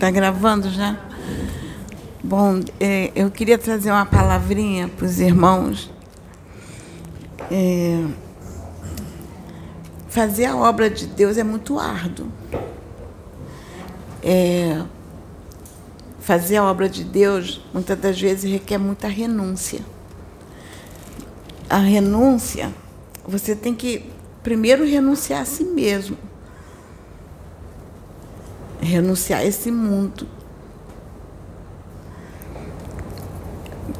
Está gravando já? Bom, é, eu queria trazer uma palavrinha para os irmãos. É, fazer a obra de Deus é muito árduo. É, fazer a obra de Deus, muitas das vezes, requer muita renúncia. A renúncia, você tem que primeiro renunciar a si mesmo renunciar a esse mundo.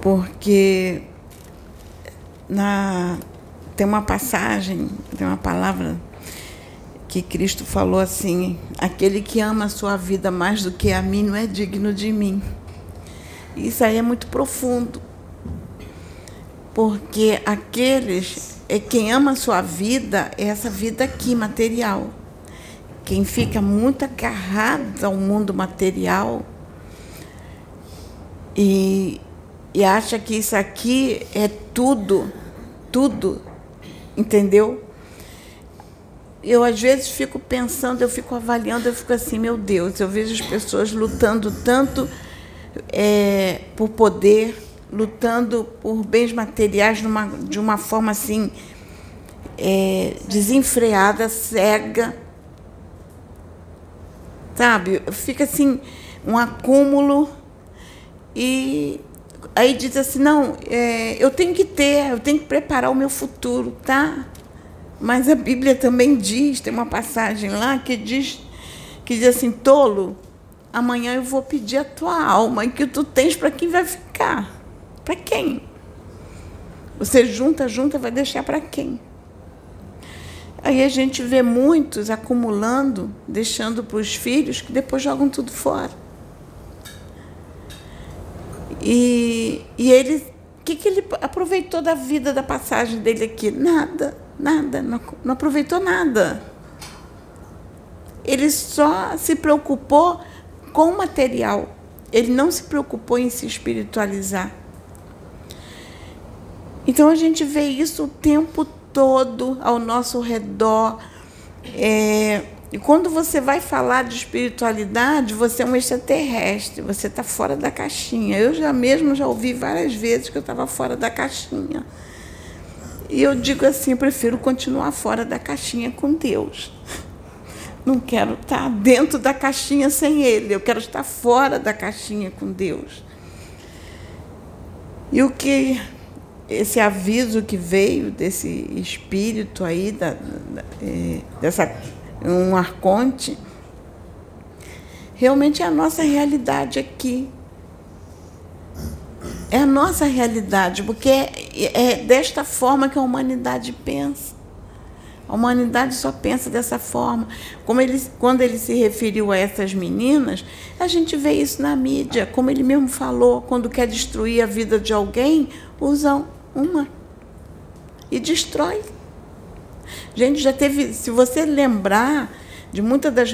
Porque na, tem uma passagem, tem uma palavra que Cristo falou assim: aquele que ama a sua vida mais do que a mim não é digno de mim. Isso aí é muito profundo. Porque aqueles é quem ama a sua vida é essa vida aqui material. Quem fica muito agarrado ao mundo material e, e acha que isso aqui é tudo, tudo, entendeu? Eu às vezes fico pensando, eu fico avaliando, eu fico assim, meu Deus, eu vejo as pessoas lutando tanto é, por poder, lutando por bens materiais numa, de uma forma assim é, desenfreada, cega sabe? Fica assim, um acúmulo e aí diz assim, não, é, eu tenho que ter, eu tenho que preparar o meu futuro, tá? Mas a Bíblia também diz, tem uma passagem lá que diz, que diz assim, tolo, amanhã eu vou pedir a tua alma, e que tu tens para quem vai ficar. Para quem? Você junta, junta, vai deixar para quem? Aí a gente vê muitos acumulando, deixando para os filhos, que depois jogam tudo fora. E, e ele, o que, que ele aproveitou da vida, da passagem dele aqui? Nada, nada, não, não aproveitou nada. Ele só se preocupou com o material. Ele não se preocupou em se espiritualizar. Então a gente vê isso o tempo todo todo ao nosso redor. É, e quando você vai falar de espiritualidade, você é um extraterrestre, você está fora da caixinha. Eu já mesmo já ouvi várias vezes que eu estava fora da caixinha. E eu digo assim, eu prefiro continuar fora da caixinha com Deus. Não quero estar dentro da caixinha sem Ele, eu quero estar fora da caixinha com Deus. E o que esse aviso que veio desse espírito aí, da, da, é, dessa, um arconte, realmente é a nossa realidade aqui. É a nossa realidade, porque é, é desta forma que a humanidade pensa. A humanidade só pensa dessa forma. Como ele, quando ele se referiu a essas meninas, a gente vê isso na mídia. Como ele mesmo falou, quando quer destruir a vida de alguém, usam uma. E destrói. Gente, já teve. Se você lembrar de muitas das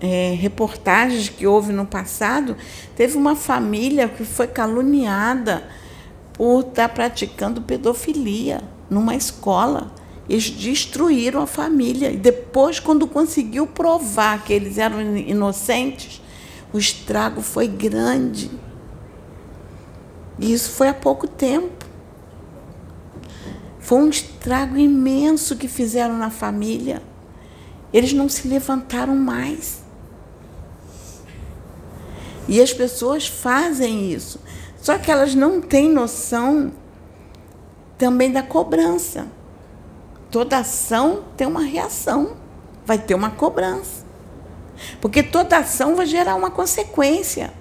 é, reportagens que houve no passado, teve uma família que foi caluniada por estar praticando pedofilia numa escola. Eles destruíram a família. E depois, quando conseguiu provar que eles eram inocentes, o estrago foi grande. E isso foi há pouco tempo. Foi um estrago imenso que fizeram na família. Eles não se levantaram mais. E as pessoas fazem isso. Só que elas não têm noção também da cobrança. Toda ação tem uma reação, vai ter uma cobrança. Porque toda ação vai gerar uma consequência.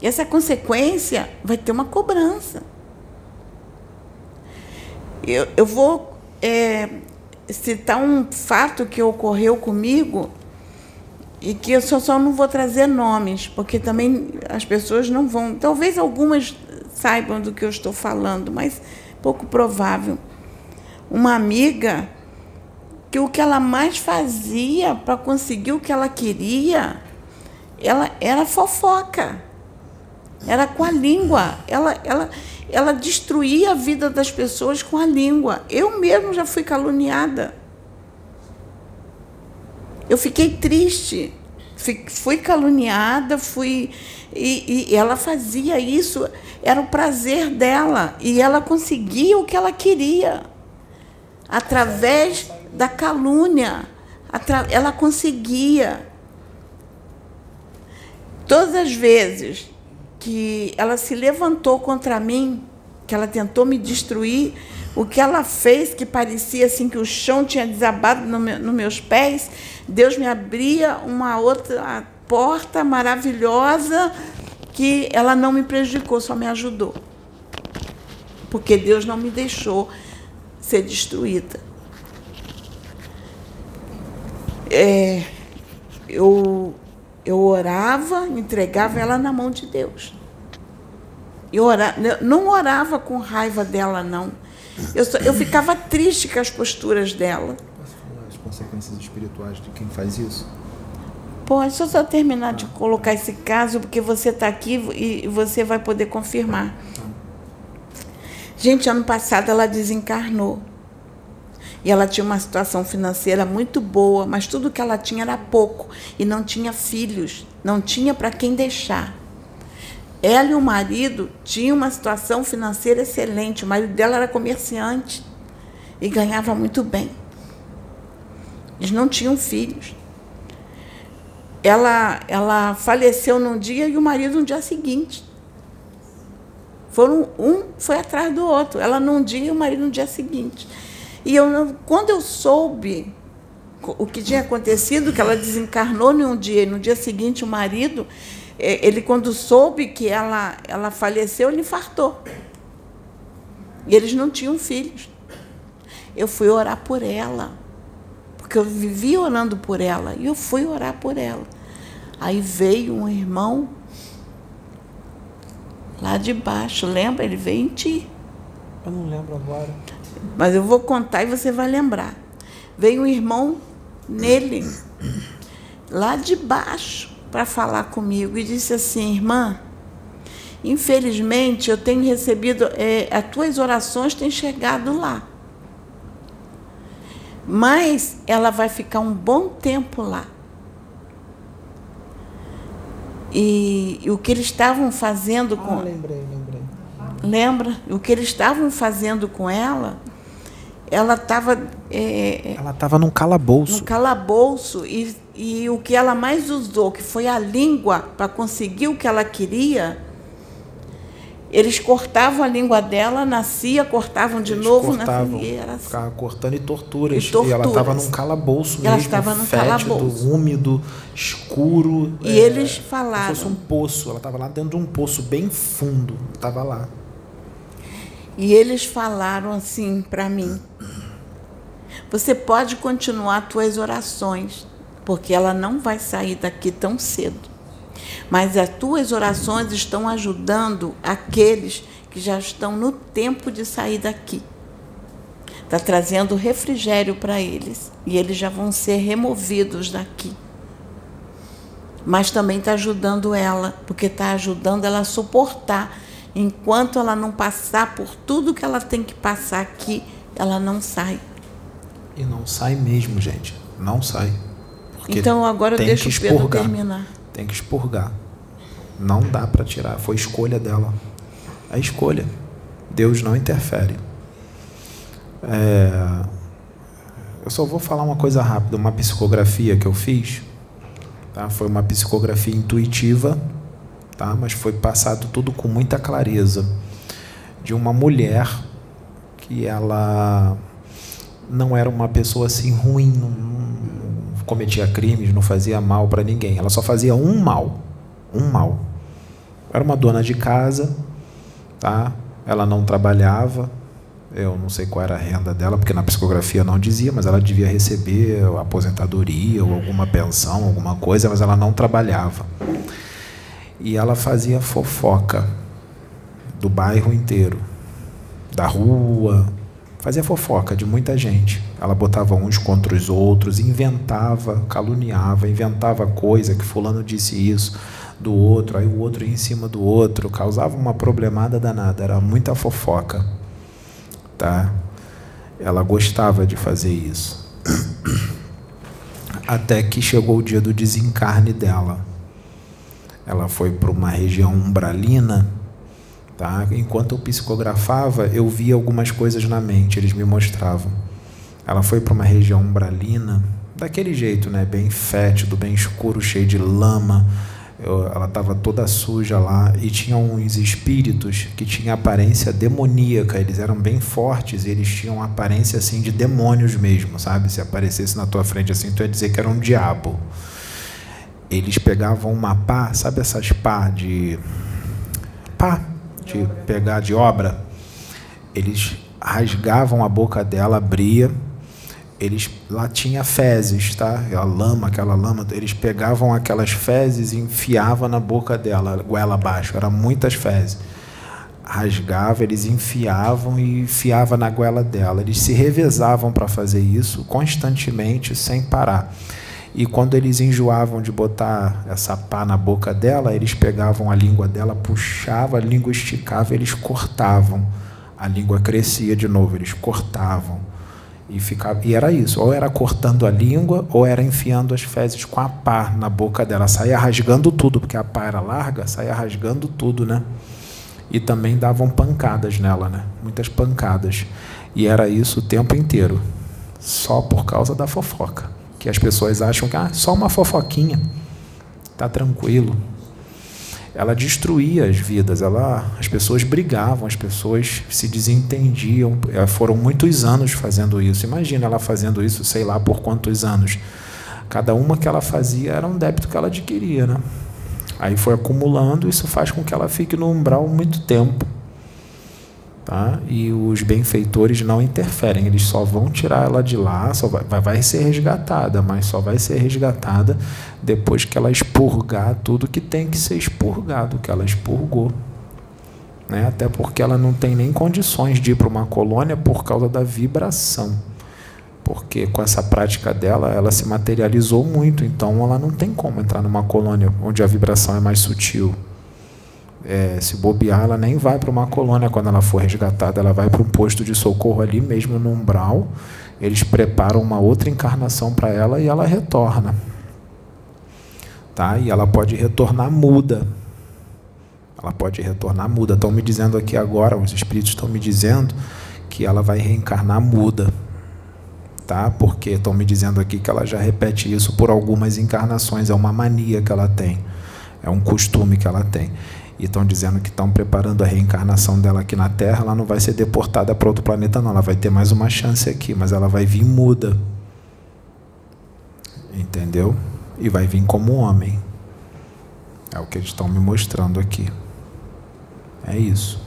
E essa consequência vai ter uma cobrança. Eu, eu vou é, citar um fato que ocorreu comigo e que eu só, só não vou trazer nomes, porque também as pessoas não vão. Talvez algumas saibam do que eu estou falando, mas pouco provável. Uma amiga que o que ela mais fazia para conseguir o que ela queria, ela era fofoca. Era com a língua. Ela, ela, ela destruía a vida das pessoas com a língua. Eu mesmo já fui caluniada. eu fiquei triste, fui caluniada, fui. E, e, ela fazia isso, era o prazer dela, e ela conseguia o que ela queria, através da calúnia. Ela conseguia. Todas as vezes que ela se levantou contra mim, que ela tentou me destruir, o que ela fez, que parecia assim que o chão tinha desabado nos no meus pés, Deus me abria uma outra porta maravilhosa que ela não me prejudicou, só me ajudou. Porque Deus não me deixou ser destruída. É, eu, eu orava, entregava ela na mão de Deus. Eu orava, não orava com raiva dela, não. Eu, eu ficava triste com as posturas dela. Posso falar as consequências espirituais de quem faz isso? Pode, só só terminar de colocar esse caso, porque você está aqui e você vai poder confirmar. Gente, ano passado ela desencarnou. E ela tinha uma situação financeira muito boa, mas tudo que ela tinha era pouco. E não tinha filhos, não tinha para quem deixar. Ela e o marido tinham uma situação financeira excelente. O marido dela era comerciante e ganhava muito bem. Eles não tinham filhos. Ela, ela faleceu num dia e o marido no dia seguinte. Foram um foi atrás do outro. Ela num dia e o marido no dia seguinte. E eu, quando eu soube o que tinha acontecido, que ela desencarnou num dia e no dia seguinte o marido, é, ele quando soube que ela, ela faleceu, ele infartou. E eles não tinham filhos. Eu fui orar por ela, porque eu vivia orando por ela, e eu fui orar por ela. Aí veio um irmão lá de baixo, lembra? Ele veio em ti. Eu não lembro agora. Mas eu vou contar e você vai lembrar. Veio um irmão nele, lá de baixo para falar comigo e disse assim: Irmã, infelizmente eu tenho recebido, é, as tuas orações têm chegado lá. Mas ela vai ficar um bom tempo lá. E, e o que eles estavam fazendo com. Ah, lembrei, lembrei. Lembra? O que eles estavam fazendo com ela ela estava. É, ela estava num calabouço. Num calabouço. E, e o que ela mais usou, que foi a língua, para conseguir o que ela queria, eles cortavam a língua dela, nascia, cortavam de eles novo, cortavam, nascia. Era assim. Ficava cortando e torturas. E, torturas. e ela estava num calabouço ela mesmo, estava num fétido, calabouço. úmido, escuro. E é, eles falaram. Como se fosse um poço. Ela estava lá dentro de um poço bem fundo. Estava lá. E eles falaram assim para mim: Você pode continuar tuas orações, porque ela não vai sair daqui tão cedo. Mas as tuas orações estão ajudando aqueles que já estão no tempo de sair daqui. Está trazendo refrigério para eles e eles já vão ser removidos daqui. Mas também está ajudando ela, porque está ajudando ela a suportar Enquanto ela não passar por tudo que ela tem que passar aqui, ela não sai. E não sai mesmo, gente. Não sai. Porque então agora deixa que o Pedro terminar. Tem que expurgar. Não dá para tirar. Foi escolha dela. É escolha. Deus não interfere. É... Eu só vou falar uma coisa rápida. Uma psicografia que eu fiz. Tá? Foi uma psicografia intuitiva tá? mas foi passado tudo com muita clareza de uma mulher que ela não era uma pessoa assim ruim, não, cometia crimes, não fazia mal para ninguém. Ela só fazia um mal, um mal. Era uma dona de casa, tá? Ela não trabalhava. Eu não sei qual era a renda dela, porque na psicografia não dizia, mas ela devia receber aposentadoria ou alguma pensão, alguma coisa, mas ela não trabalhava e ela fazia fofoca do bairro inteiro, da rua, fazia fofoca de muita gente. Ela botava uns contra os outros, inventava, caluniava, inventava coisa que fulano disse isso do outro, aí o outro ia em cima do outro, causava uma problemada danada, era muita fofoca. Tá? Ela gostava de fazer isso. até que chegou o dia do desencarne dela. Ela foi para uma região umbralina. Tá? Enquanto eu psicografava, eu via algumas coisas na mente, eles me mostravam. Ela foi para uma região umbralina, daquele jeito, né? bem fétido, bem escuro, cheio de lama. Eu, ela estava toda suja lá e tinha uns espíritos que tinham aparência demoníaca. Eles eram bem fortes e eles tinham aparência assim de demônios mesmo, sabe? Se aparecesse na tua frente assim, tu ia dizer que era um diabo eles pegavam uma pá, sabe essas pá de pá de pegar de obra? Eles rasgavam a boca dela, abria, eles lá tinha fezes, tá? A lama, aquela lama, eles pegavam aquelas fezes e enfiavam na boca dela, goela abaixo, eram muitas fezes. Rasgava, eles enfiavam e enfiava na goela dela. Eles se revezavam para fazer isso constantemente, sem parar. E quando eles enjoavam de botar essa pá na boca dela, eles pegavam a língua dela, puxavam, a língua esticava, eles cortavam. A língua crescia de novo, eles cortavam. E, ficava, e era isso, ou era cortando a língua, ou era enfiando as fezes com a pá na boca dela. Saía rasgando tudo, porque a pá era larga, saía rasgando tudo, né? E também davam pancadas nela, né? Muitas pancadas. E era isso o tempo inteiro, só por causa da fofoca que as pessoas acham que ah, só uma fofoquinha, tá tranquilo. Ela destruía as vidas, ela, as pessoas brigavam, as pessoas se desentendiam. Eh, foram muitos anos fazendo isso. Imagina ela fazendo isso, sei lá por quantos anos. Cada uma que ela fazia era um débito que ela adquiria, né? Aí foi acumulando, isso faz com que ela fique no umbral muito tempo. Tá? E os benfeitores não interferem, eles só vão tirar ela de lá, só vai, vai ser resgatada, mas só vai ser resgatada depois que ela expurgar tudo que tem que ser expurgado, que ela expurgou. Né? Até porque ela não tem nem condições de ir para uma colônia por causa da vibração. Porque com essa prática dela, ela se materializou muito, então ela não tem como entrar numa colônia onde a vibração é mais sutil é, se bobear, ela nem vai para uma colônia quando ela for resgatada, ela vai para um posto de socorro ali mesmo no umbral. Eles preparam uma outra encarnação para ela e ela retorna. Tá? E ela pode retornar muda. Ela pode retornar muda. Estão me dizendo aqui agora, os espíritos estão me dizendo que ela vai reencarnar muda. Tá? Porque estão me dizendo aqui que ela já repete isso por algumas encarnações, é uma mania que ela tem. É um costume que ela tem e estão dizendo que estão preparando a reencarnação dela aqui na Terra, ela não vai ser deportada para outro planeta, não. Ela vai ter mais uma chance aqui, mas ela vai vir muda. Entendeu? E vai vir como homem. É o que eles estão me mostrando aqui. É isso.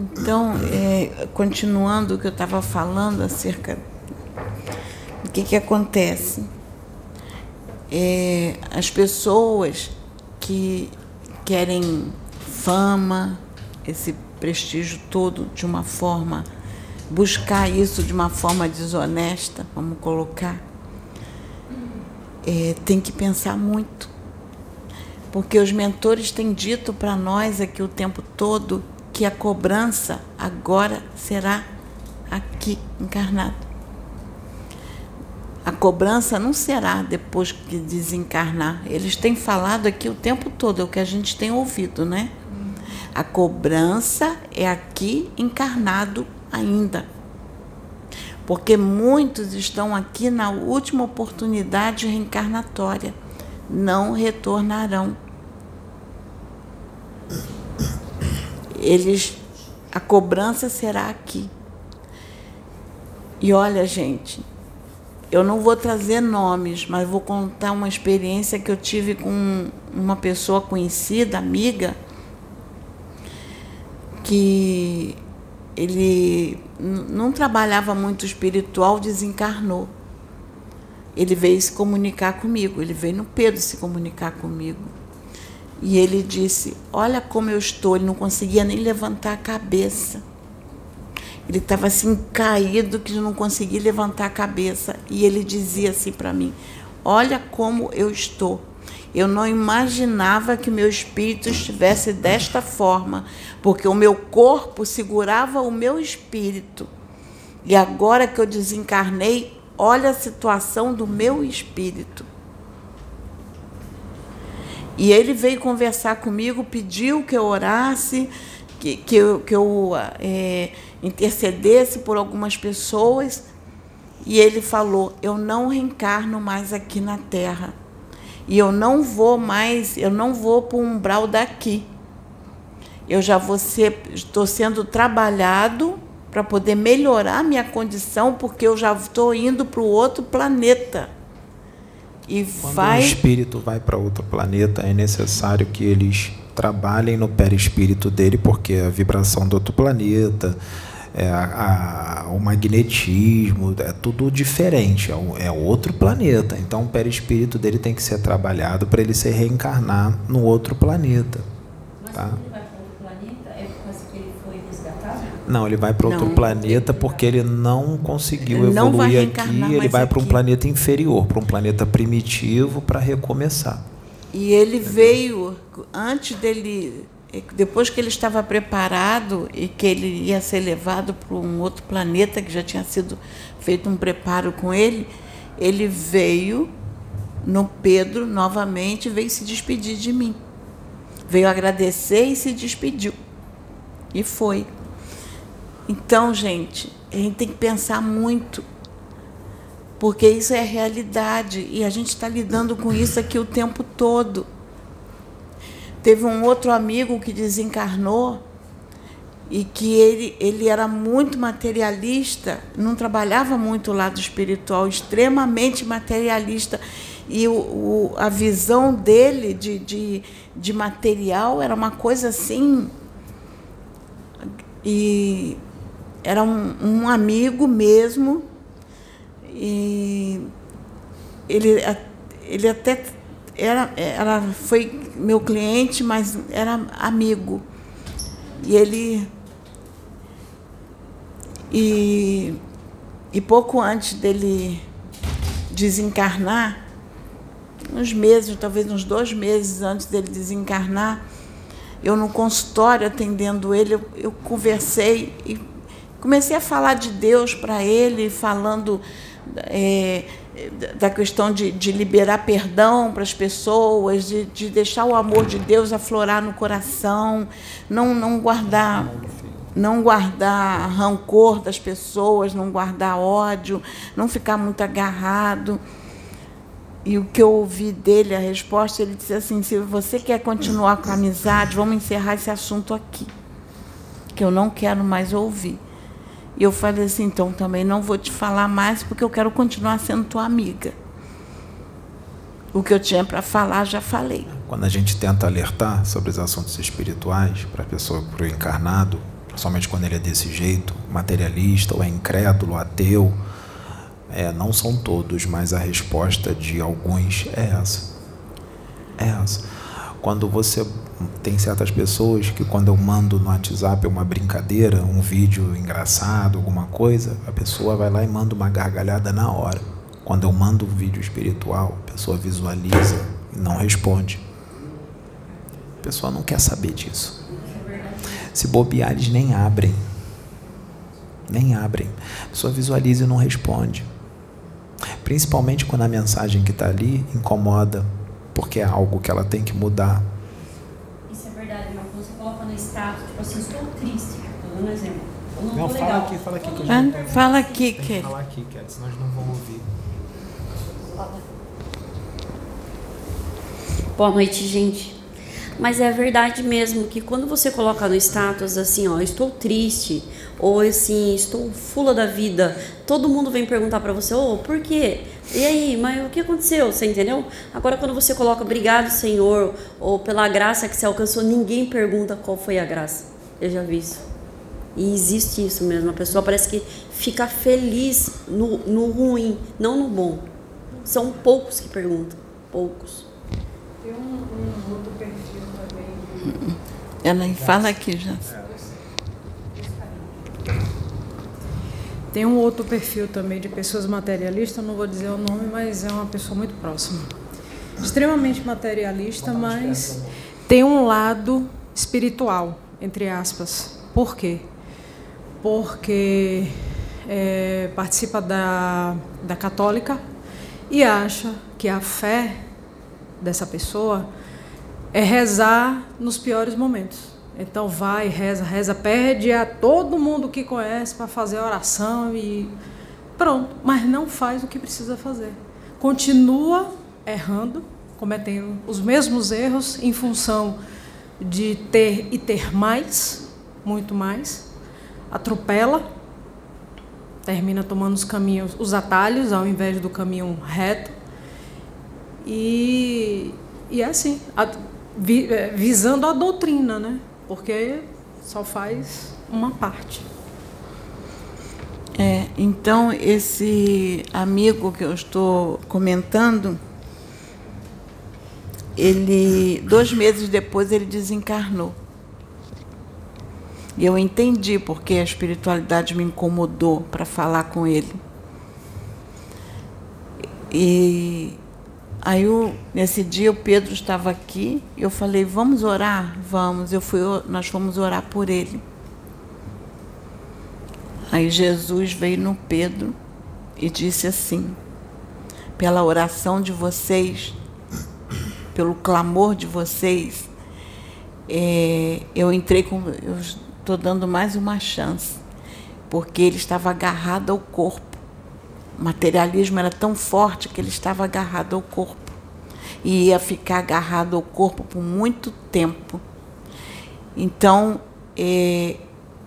Então, é, continuando o que eu estava falando acerca do que, que acontece. É, as pessoas que querem fama, esse prestígio todo de uma forma, buscar isso de uma forma desonesta, vamos colocar, é, tem que pensar muito. Porque os mentores têm dito para nós aqui o tempo todo que a cobrança agora será aqui encarnado. A cobrança não será depois que desencarnar. Eles têm falado aqui o tempo todo, é o que a gente tem ouvido, né? A cobrança é aqui encarnado ainda. Porque muitos estão aqui na última oportunidade reencarnatória. Não retornarão. Eles a cobrança será aqui. E olha, gente, eu não vou trazer nomes, mas vou contar uma experiência que eu tive com uma pessoa conhecida, amiga, que ele não trabalhava muito espiritual, desencarnou. Ele veio se comunicar comigo, ele veio no Pedro se comunicar comigo. E ele disse: Olha como eu estou. Ele não conseguia nem levantar a cabeça. Ele estava assim caído que não conseguia levantar a cabeça. E ele dizia assim para mim: Olha como eu estou. Eu não imaginava que meu espírito estivesse desta forma, porque o meu corpo segurava o meu espírito. E agora que eu desencarnei, olha a situação do meu espírito. E ele veio conversar comigo, pediu que eu orasse, que, que eu, que eu é, intercedesse por algumas pessoas. E ele falou: Eu não reencarno mais aqui na Terra. E eu não vou mais, eu não vou para o umbral daqui. Eu já vou ser, estou sendo trabalhado para poder melhorar minha condição, porque eu já estou indo para o outro planeta. E Quando vai... o espírito vai para outro planeta, é necessário que eles trabalhem no perispírito dele, porque a vibração do outro planeta, é a, a, o magnetismo, é tudo diferente, é, é outro planeta. Então o perispírito dele tem que ser trabalhado para ele se reencarnar no outro planeta. Tá? Não, ele vai para outro não. planeta porque ele não conseguiu ele evoluir aqui. Ele vai para um planeta inferior, para um planeta primitivo, para recomeçar. E ele veio antes dele, depois que ele estava preparado e que ele ia ser levado para um outro planeta que já tinha sido feito um preparo com ele, ele veio no Pedro novamente, veio se despedir de mim. Veio agradecer e se despediu. E foi. Então, gente, a gente tem que pensar muito, porque isso é realidade e a gente está lidando com isso aqui o tempo todo. Teve um outro amigo que desencarnou e que ele, ele era muito materialista, não trabalhava muito o lado espiritual, extremamente materialista. E o, o, a visão dele de, de, de material era uma coisa assim. E era um, um amigo mesmo. E ele, ele até era, era, foi meu cliente, mas era amigo. E ele. E, e pouco antes dele desencarnar, uns meses, talvez uns dois meses antes dele desencarnar, eu no consultório atendendo ele, eu, eu conversei e Comecei a falar de Deus para ele, falando é, da questão de, de, liberar perdão para as pessoas, de, de, deixar o amor de Deus aflorar no coração, não, não guardar não guardar rancor das pessoas, não guardar ódio, não ficar muito agarrado. E o que eu ouvi dele, a resposta, ele disse assim: se você quer continuar com a amizade, vamos encerrar esse assunto aqui, que eu não quero mais ouvir. E eu falei assim, então também não vou te falar mais porque eu quero continuar sendo tua amiga. O que eu tinha para falar, já falei. Quando a gente tenta alertar sobre os assuntos espirituais para a pessoa, para o encarnado, principalmente quando ele é desse jeito, materialista ou é incrédulo, ateu, é, não são todos, mas a resposta de alguns é essa. É essa. Quando você tem certas pessoas que quando eu mando no WhatsApp uma brincadeira, um vídeo engraçado, alguma coisa, a pessoa vai lá e manda uma gargalhada na hora. Quando eu mando um vídeo espiritual, a pessoa visualiza e não responde. A pessoa não quer saber disso. Se bobear, eles nem abrem. Nem abrem. A pessoa visualiza e não responde. Principalmente quando a mensagem que está ali incomoda, porque é algo que ela tem que mudar assim, estou triste. Estou dando um exemplo. Não, não fala legal. aqui, fala aqui. Que ah, fala aqui, Kelly. Fala aqui, senão eles não vão ouvir. Boa noite, gente. Mas é verdade mesmo que quando você coloca no status assim, ó, estou triste, ou assim, estou fula da vida, todo mundo vem perguntar para você, ô, oh, por quê? E aí, mas o que aconteceu? Você entendeu? Agora, quando você coloca obrigado, Senhor, ou pela graça que você alcançou, ninguém pergunta qual foi a graça. Eu já vi isso. E existe isso mesmo. A pessoa parece que fica feliz no, no ruim, não no bom. São poucos que perguntam. Poucos. Tem um, um outro perfil também. Ela fala aqui já. Tem um outro perfil também de pessoas materialistas, não vou dizer o nome, mas é uma pessoa muito próxima. Extremamente materialista, mas tem um lado espiritual, entre aspas. Por quê? Porque é, participa da, da católica e acha que a fé dessa pessoa é rezar nos piores momentos. Então vai, reza, reza, pede a todo mundo que conhece para fazer a oração e pronto, mas não faz o que precisa fazer. Continua errando, cometendo os mesmos erros em função de ter e ter mais, muito mais, atropela, termina tomando os caminhos, os atalhos ao invés do caminho reto. E, e é assim, a, vi, é, visando a doutrina, né? Porque só faz uma parte. É, então esse amigo que eu estou comentando, ele dois meses depois ele desencarnou. E eu entendi porque a espiritualidade me incomodou para falar com ele. E aí eu, nesse dia o Pedro estava aqui, eu falei, vamos orar? Vamos. Eu fui, nós fomos orar por ele. Aí Jesus veio no Pedro e disse assim: pela oração de vocês, pelo clamor de vocês, é, eu entrei com. Eu, estou dando mais uma chance, porque ele estava agarrado ao corpo. O materialismo era tão forte que ele estava agarrado ao corpo. E ia ficar agarrado ao corpo por muito tempo. Então, é,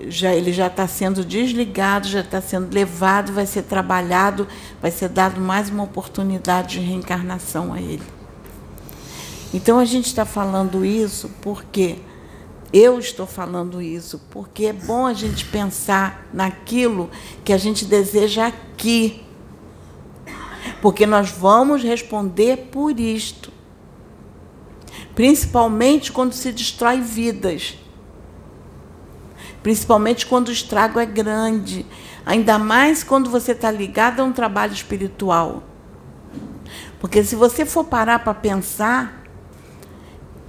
já, ele já está sendo desligado, já está sendo levado, vai ser trabalhado, vai ser dado mais uma oportunidade de reencarnação a ele. Então a gente está falando isso porque eu estou falando isso porque é bom a gente pensar naquilo que a gente deseja aqui. Porque nós vamos responder por isto. Principalmente quando se destrói vidas. Principalmente quando o estrago é grande. Ainda mais quando você está ligado a um trabalho espiritual. Porque se você for parar para pensar,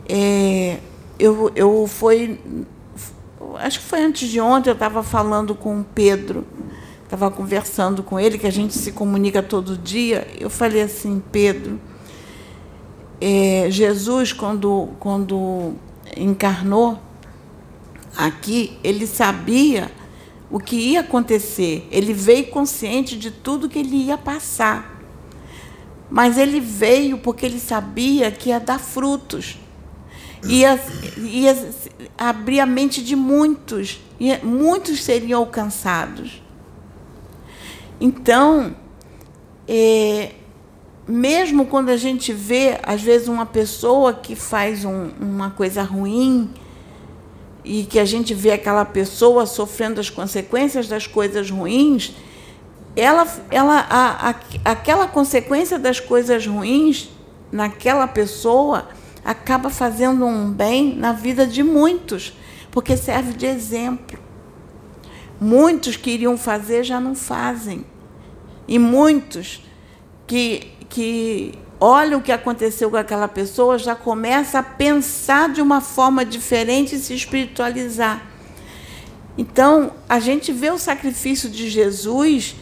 é, eu, eu foi. Acho que foi antes de ontem, eu estava falando com o Pedro, estava conversando com ele, que a gente se comunica todo dia. Eu falei assim, Pedro, é, Jesus, quando, quando encarnou aqui, ele sabia o que ia acontecer. Ele veio consciente de tudo que ele ia passar. Mas ele veio porque ele sabia que ia dar frutos ia, ia abrir a mente de muitos, e muitos seriam alcançados. Então, é, mesmo quando a gente vê, às vezes, uma pessoa que faz um, uma coisa ruim, e que a gente vê aquela pessoa sofrendo as consequências das coisas ruins, ela, ela, a, a, aquela consequência das coisas ruins naquela pessoa acaba fazendo um bem na vida de muitos, porque serve de exemplo. Muitos que iriam fazer já não fazem. E muitos que, que olham o que aconteceu com aquela pessoa já começam a pensar de uma forma diferente e se espiritualizar. Então, a gente vê o sacrifício de Jesus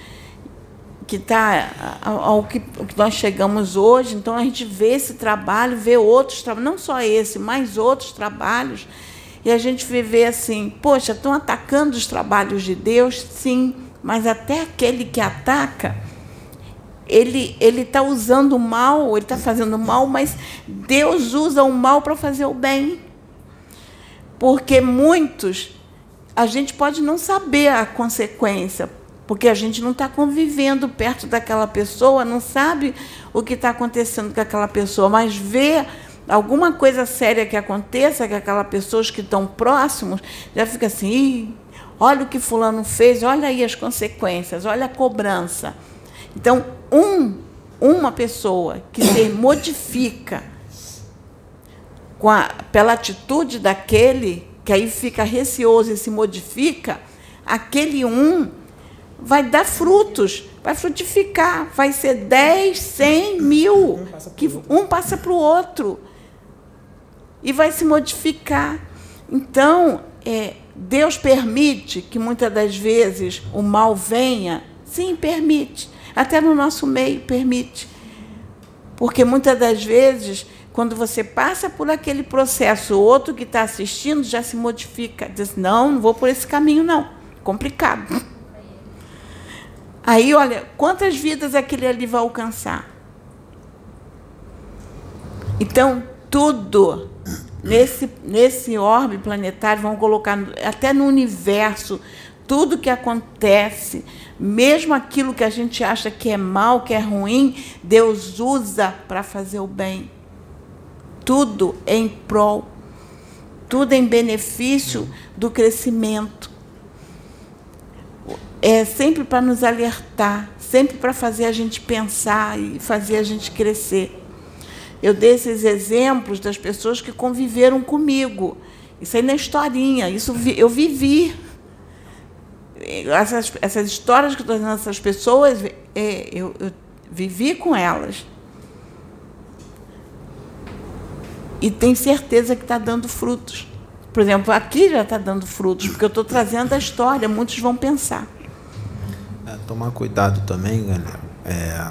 que que, ao que nós chegamos hoje. Então a gente vê esse trabalho, vê outros trabalhos, não só esse, mas outros trabalhos. E a gente vê assim, poxa, estão atacando os trabalhos de Deus, sim, mas até aquele que ataca, ele ele está usando o mal, ele está fazendo o mal, mas Deus usa o mal para fazer o bem. Porque muitos, a gente pode não saber a consequência, porque a gente não está convivendo perto daquela pessoa, não sabe o que está acontecendo com aquela pessoa, mas vê alguma coisa séria que aconteça com aquela pessoas que estão próximos, já fica assim, olha o que fulano fez, olha aí as consequências, olha a cobrança. Então, um, uma pessoa que se modifica a, pela atitude daquele, que aí fica receoso e se modifica, aquele um vai dar frutos, vai frutificar, vai ser 10, 100, mil, que um passa para o outro e vai se modificar. Então, é, Deus permite que muitas das vezes o mal venha? Sim, permite. Até no nosso meio permite. Porque muitas das vezes, quando você passa por aquele processo, o outro que está assistindo já se modifica. Diz: não, não vou por esse caminho, não. Complicado. Aí, olha, quantas vidas aquele ali vai alcançar? Então, tudo nesse, nesse orbe planetário, vão colocar até no universo, tudo que acontece, mesmo aquilo que a gente acha que é mal, que é ruim, Deus usa para fazer o bem. Tudo em prol, tudo em benefício do crescimento. É sempre para nos alertar, sempre para fazer a gente pensar e fazer a gente crescer. Eu dei esses exemplos das pessoas que conviveram comigo. Isso aí na historinha, isso eu vivi. Essas, essas histórias que estou dizendo essas pessoas, é, eu, eu vivi com elas. E tenho certeza que está dando frutos. Por exemplo, aqui já está dando frutos, porque eu estou trazendo a história, muitos vão pensar. É, tomar cuidado também, galera. É,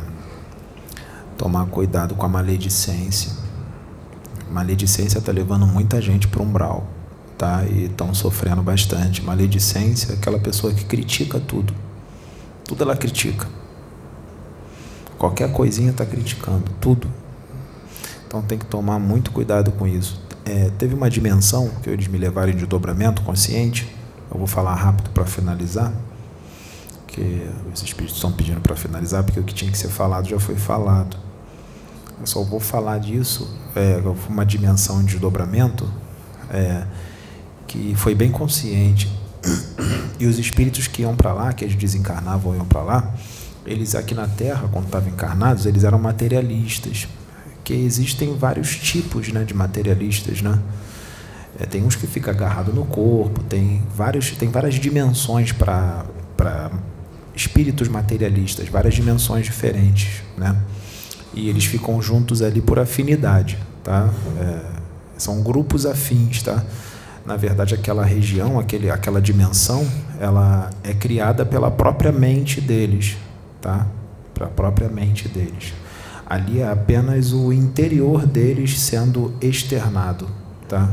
tomar cuidado com a maledicência. Maledicência está levando muita gente para um umbral, tá? E estão sofrendo bastante. Maledicência é aquela pessoa que critica tudo. Tudo ela critica. Qualquer coisinha está criticando, tudo. Então tem que tomar muito cuidado com isso. É, teve uma dimensão que eles me levaram de dobramento consciente. Eu vou falar rápido para finalizar, que os espíritos estão pedindo para finalizar, porque o que tinha que ser falado já foi falado. Eu só vou falar disso, é, uma dimensão de desdobramento é, que foi bem consciente. E os espíritos que iam para lá, que eles desencarnavam iam para lá, eles aqui na Terra, quando estavam encarnados, eles eram materialistas. Que existem vários tipos né, de materialistas, né? É, tem uns que ficam agarrados no corpo, tem, vários, tem várias dimensões para espíritos materialistas, várias dimensões diferentes, né? e eles ficam juntos ali por afinidade, tá? É, são grupos afins, tá? Na verdade, aquela região, aquele, aquela dimensão, ela é criada pela própria mente deles, tá? A própria mente deles. Ali é apenas o interior deles sendo externado, tá?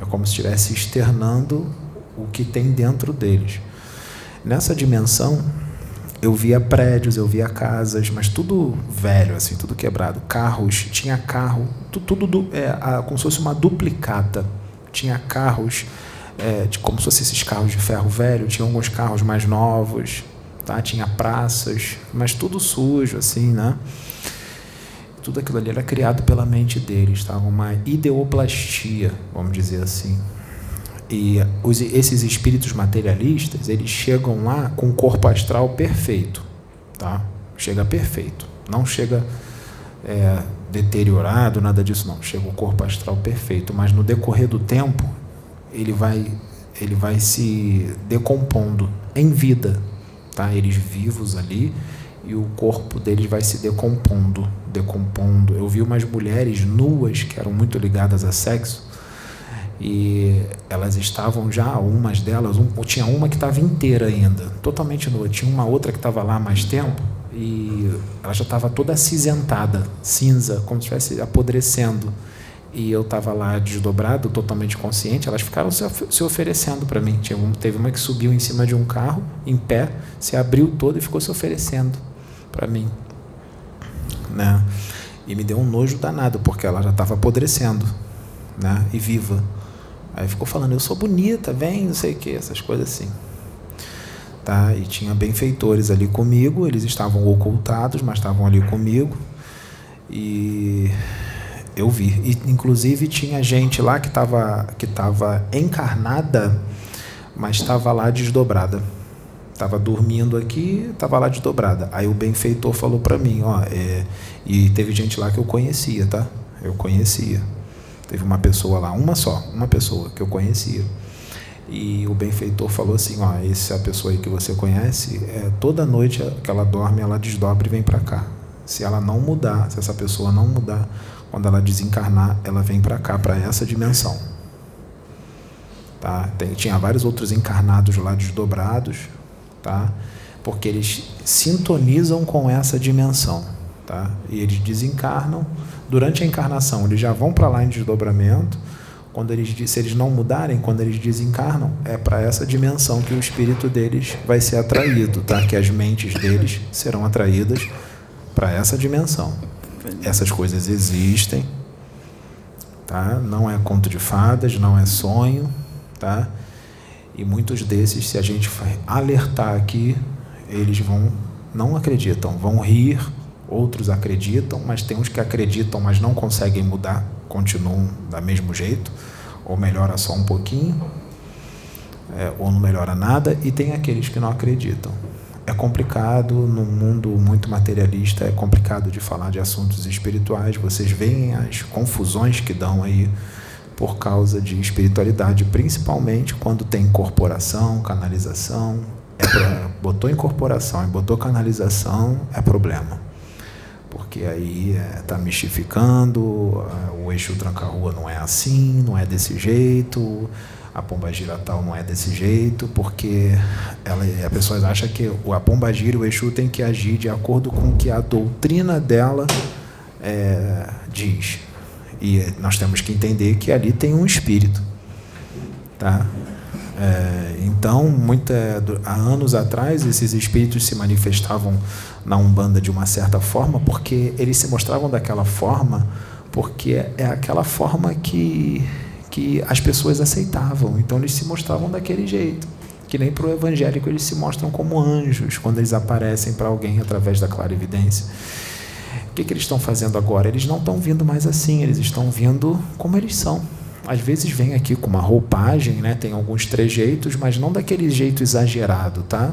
É como se estivesse externando o que tem dentro deles. Nessa dimensão, eu via prédios, eu via casas, mas tudo velho, assim, tudo quebrado. Carros, tinha carro, tudo, tudo é, como se fosse uma duplicata. Tinha carros, é, de, como se fossem esses carros de ferro velho, tinha alguns carros mais novos, tá? tinha praças, mas tudo sujo, assim, né? Tudo aquilo ali era criado pela mente deles, tá? uma ideoplastia, vamos dizer assim. E os, esses espíritos materialistas, eles chegam lá com o corpo astral perfeito, tá? Chega perfeito, não chega é, deteriorado, nada disso não. Chega o corpo astral perfeito, mas no decorrer do tempo ele vai ele vai se decompondo em vida, tá? Eles vivos ali e o corpo deles vai se decompondo, decompondo. Eu vi umas mulheres nuas que eram muito ligadas a sexo e elas estavam já, umas delas, um, tinha uma que estava inteira ainda, totalmente nua. Tinha uma outra que estava lá há mais tempo e ela já estava toda acinzentada, cinza, como se estivesse apodrecendo. E eu estava lá desdobrado, totalmente consciente. Elas ficaram se, se oferecendo para mim. Tinha um, teve uma que subiu em cima de um carro, em pé, se abriu todo e ficou se oferecendo para mim. Né? E me deu um nojo danado, porque ela já estava apodrecendo né? e viva. Aí ficou falando, eu sou bonita, vem, não sei o que, essas coisas assim. Tá? E tinha benfeitores ali comigo, eles estavam ocultados, mas estavam ali comigo. E eu vi. E, inclusive tinha gente lá que estava que tava encarnada, mas estava lá desdobrada. Estava dormindo aqui, estava lá desdobrada. Aí o benfeitor falou para mim, ó, é, e teve gente lá que eu conhecia, tá? Eu conhecia. Teve uma pessoa lá, uma só, uma pessoa que eu conhecia. E o benfeitor falou assim: ó, essa é pessoa aí que você conhece, é, toda noite que ela dorme, ela desdobra e vem para cá. Se ela não mudar, se essa pessoa não mudar, quando ela desencarnar, ela vem para cá, para essa dimensão. tá? Tem, tinha vários outros encarnados lá desdobrados, tá? Porque eles sintonizam com essa dimensão, tá? E eles desencarnam durante a encarnação, eles já vão para lá em desdobramento. Quando eles se eles não mudarem, quando eles desencarnam, é para essa dimensão que o espírito deles vai ser atraído, tá? Que as mentes deles serão atraídas para essa dimensão. Essas coisas existem, tá? Não é conto de fadas, não é sonho, tá? E muitos desses, se a gente alertar aqui, eles vão não acreditam, vão rir, outros acreditam, mas tem uns que acreditam, mas não conseguem mudar, continuam da mesmo jeito, ou melhora só um pouquinho, é, ou não melhora nada, e tem aqueles que não acreditam. É complicado, num mundo muito materialista, é complicado de falar de assuntos espirituais. Vocês veem as confusões que dão aí por causa de espiritualidade, principalmente quando tem incorporação, canalização. É pra, botou incorporação e botou canalização, é problema. Porque aí está é, tá mistificando, o eixo tranca-rua não é assim, não é desse jeito, a pomba gira tal não é desse jeito, porque ela, a pessoa acha que a pomba gira, o eixo tem que agir de acordo com o que a doutrina dela é, diz. E nós temos que entender que ali tem um espírito. Tá? É, então, muita, há anos atrás, esses espíritos se manifestavam na Umbanda de uma certa forma, porque eles se mostravam daquela forma, porque é aquela forma que, que as pessoas aceitavam. Então, eles se mostravam daquele jeito. Que nem para o evangélico eles se mostram como anjos quando eles aparecem para alguém através da clarividência. O que, que eles estão fazendo agora? Eles não estão vindo mais assim, eles estão vindo como eles são às vezes vem aqui com uma roupagem, né? tem alguns trejeitos, mas não daquele jeito exagerado, tá?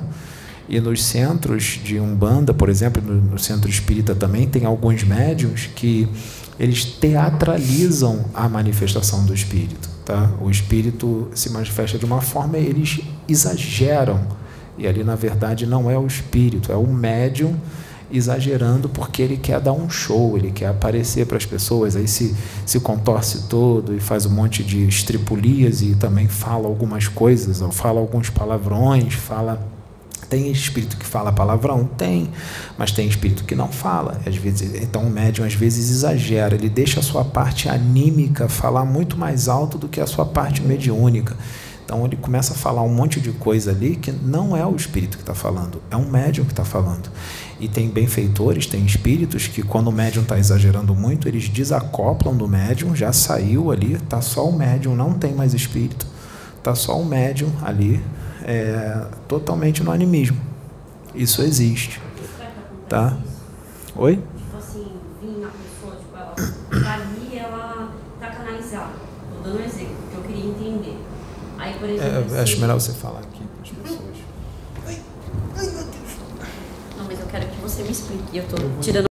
E nos centros de Umbanda, por exemplo, no, no centro espírita também, tem alguns médiums que eles teatralizam a manifestação do espírito. Tá? O espírito se manifesta de uma forma, eles exageram. E ali, na verdade, não é o espírito, é o médium exagerando porque ele quer dar um show, ele quer aparecer para as pessoas, aí se, se contorce todo e faz um monte de estripulias e também fala algumas coisas, ou fala alguns palavrões, fala tem espírito que fala palavrão? Tem, mas tem espírito que não fala. Às vezes, então o médium às vezes exagera, ele deixa a sua parte anímica falar muito mais alto do que a sua parte mediúnica. Então ele começa a falar um monte de coisa ali que não é o espírito que está falando, é um médium que está falando. E tem benfeitores, tem espíritos que, quando o médium está exagerando muito, eles desacoplam do médium, já saiu ali, está só o médium, não tem mais espírito, está só o médium ali, é, totalmente no animismo. Isso existe. Tá? Oi? Tipo assim, vir uma pessoa, tipo, ela, ali ela está canalizada. Estou dando um exemplo, que eu queria entender. Aí, por exemplo. É, acho melhor você falar aqui para as pessoas. Não, mas eu quero me explique. Eu estou tirando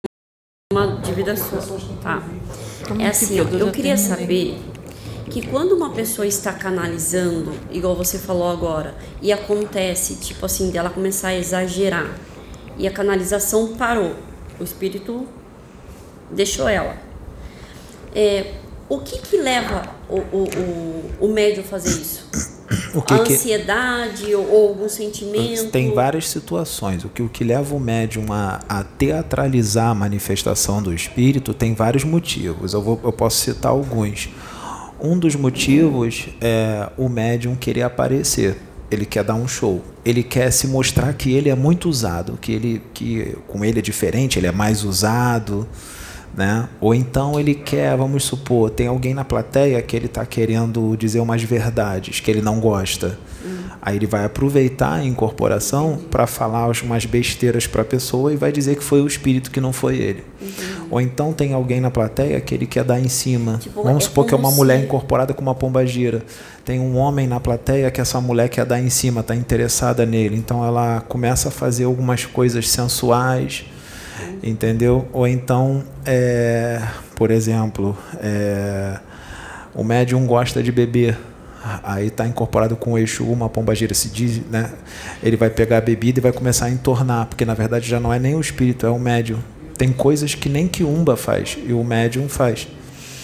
uma dívida sua. Tá. É assim, ó, eu queria saber que quando uma pessoa está canalizando, igual você falou agora, e acontece, tipo assim, dela começar a exagerar, e a canalização parou, o espírito deixou ela. É, o que que leva o, o, o, o médium a fazer isso? A ansiedade que... ou, ou, algum sentimento? Tem várias situações. O que, o que leva o médium a, a teatralizar a manifestação do espírito tem vários motivos. Eu, vou, eu posso citar alguns. Um dos motivos é o médium querer aparecer. Ele quer dar um show. Ele quer se mostrar que ele é muito usado, que ele que com ele é diferente, ele é mais usado né? Ou então ele quer, vamos supor, tem alguém na plateia que ele está querendo dizer umas verdades que ele não gosta. Uhum. Aí ele vai aproveitar a incorporação para falar umas besteiras para a pessoa e vai dizer que foi o espírito que não foi ele. Uhum. Ou então tem alguém na plateia que ele quer dar em cima. Tipo, vamos é supor que é uma se... mulher incorporada com uma pomba gira. Tem um homem na plateia que essa mulher quer dar em cima, está interessada nele. Então ela começa a fazer algumas coisas sensuais entendeu? Ou então, é, por exemplo, é, o médium gosta de beber, aí está incorporado com o eixo uma pomba gira se diz, né? Ele vai pegar a bebida e vai começar a entornar, porque na verdade já não é nem o espírito, é o médium. Tem coisas que nem que umba faz e o médium faz.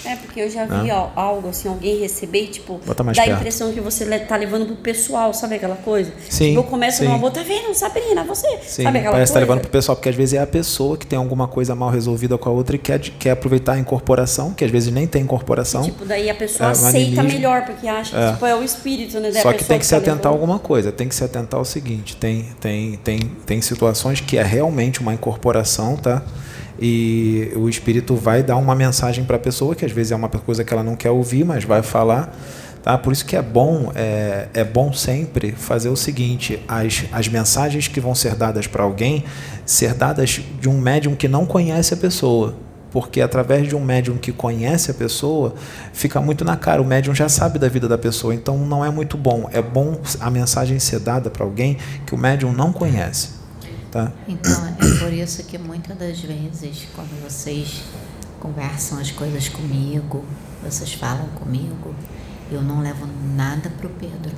É, porque eu já vi Ah. ó, algo assim, alguém receber, tipo, dá a perto. impressão que você tá levando pro pessoal, sabe aquela coisa? Sim, Tipo, eu começo sim. numa boa, tá vendo, Sabrina, você, Sim, sabe aquela parece que tá coisa? levando pro pessoal, porque às vezes é a pessoa que tem alguma coisa mal resolvida com a outra e quer, quer aproveitar a incorporação, que às vezes nem tem incorporação. Tipo, daí a pessoa É, o aceita melhor, porque acha que É. tipo, é o espírito, né? da Só que tem que se tá atentar a alguma coisa, tem que se atentar ao seguinte, tem, tem, tem, tem situações que é realmente uma incorporação, tá? E o espírito vai dar uma mensagem para a pessoa, que às vezes é uma coisa que ela não quer ouvir, mas vai falar. Tá? Por isso que é bom, é, é bom sempre fazer o seguinte: as, as mensagens que vão ser dadas para alguém, ser dadas de um médium que não conhece a pessoa. Porque através de um médium que conhece a pessoa, fica muito na cara. O médium já sabe da vida da pessoa, então não é muito bom. É bom a mensagem ser dada para alguém que o médium não conhece. Tá? Então, é por isso que muitas das vezes, quando vocês conversam as coisas comigo, vocês falam comigo, eu não levo nada pro Pedro.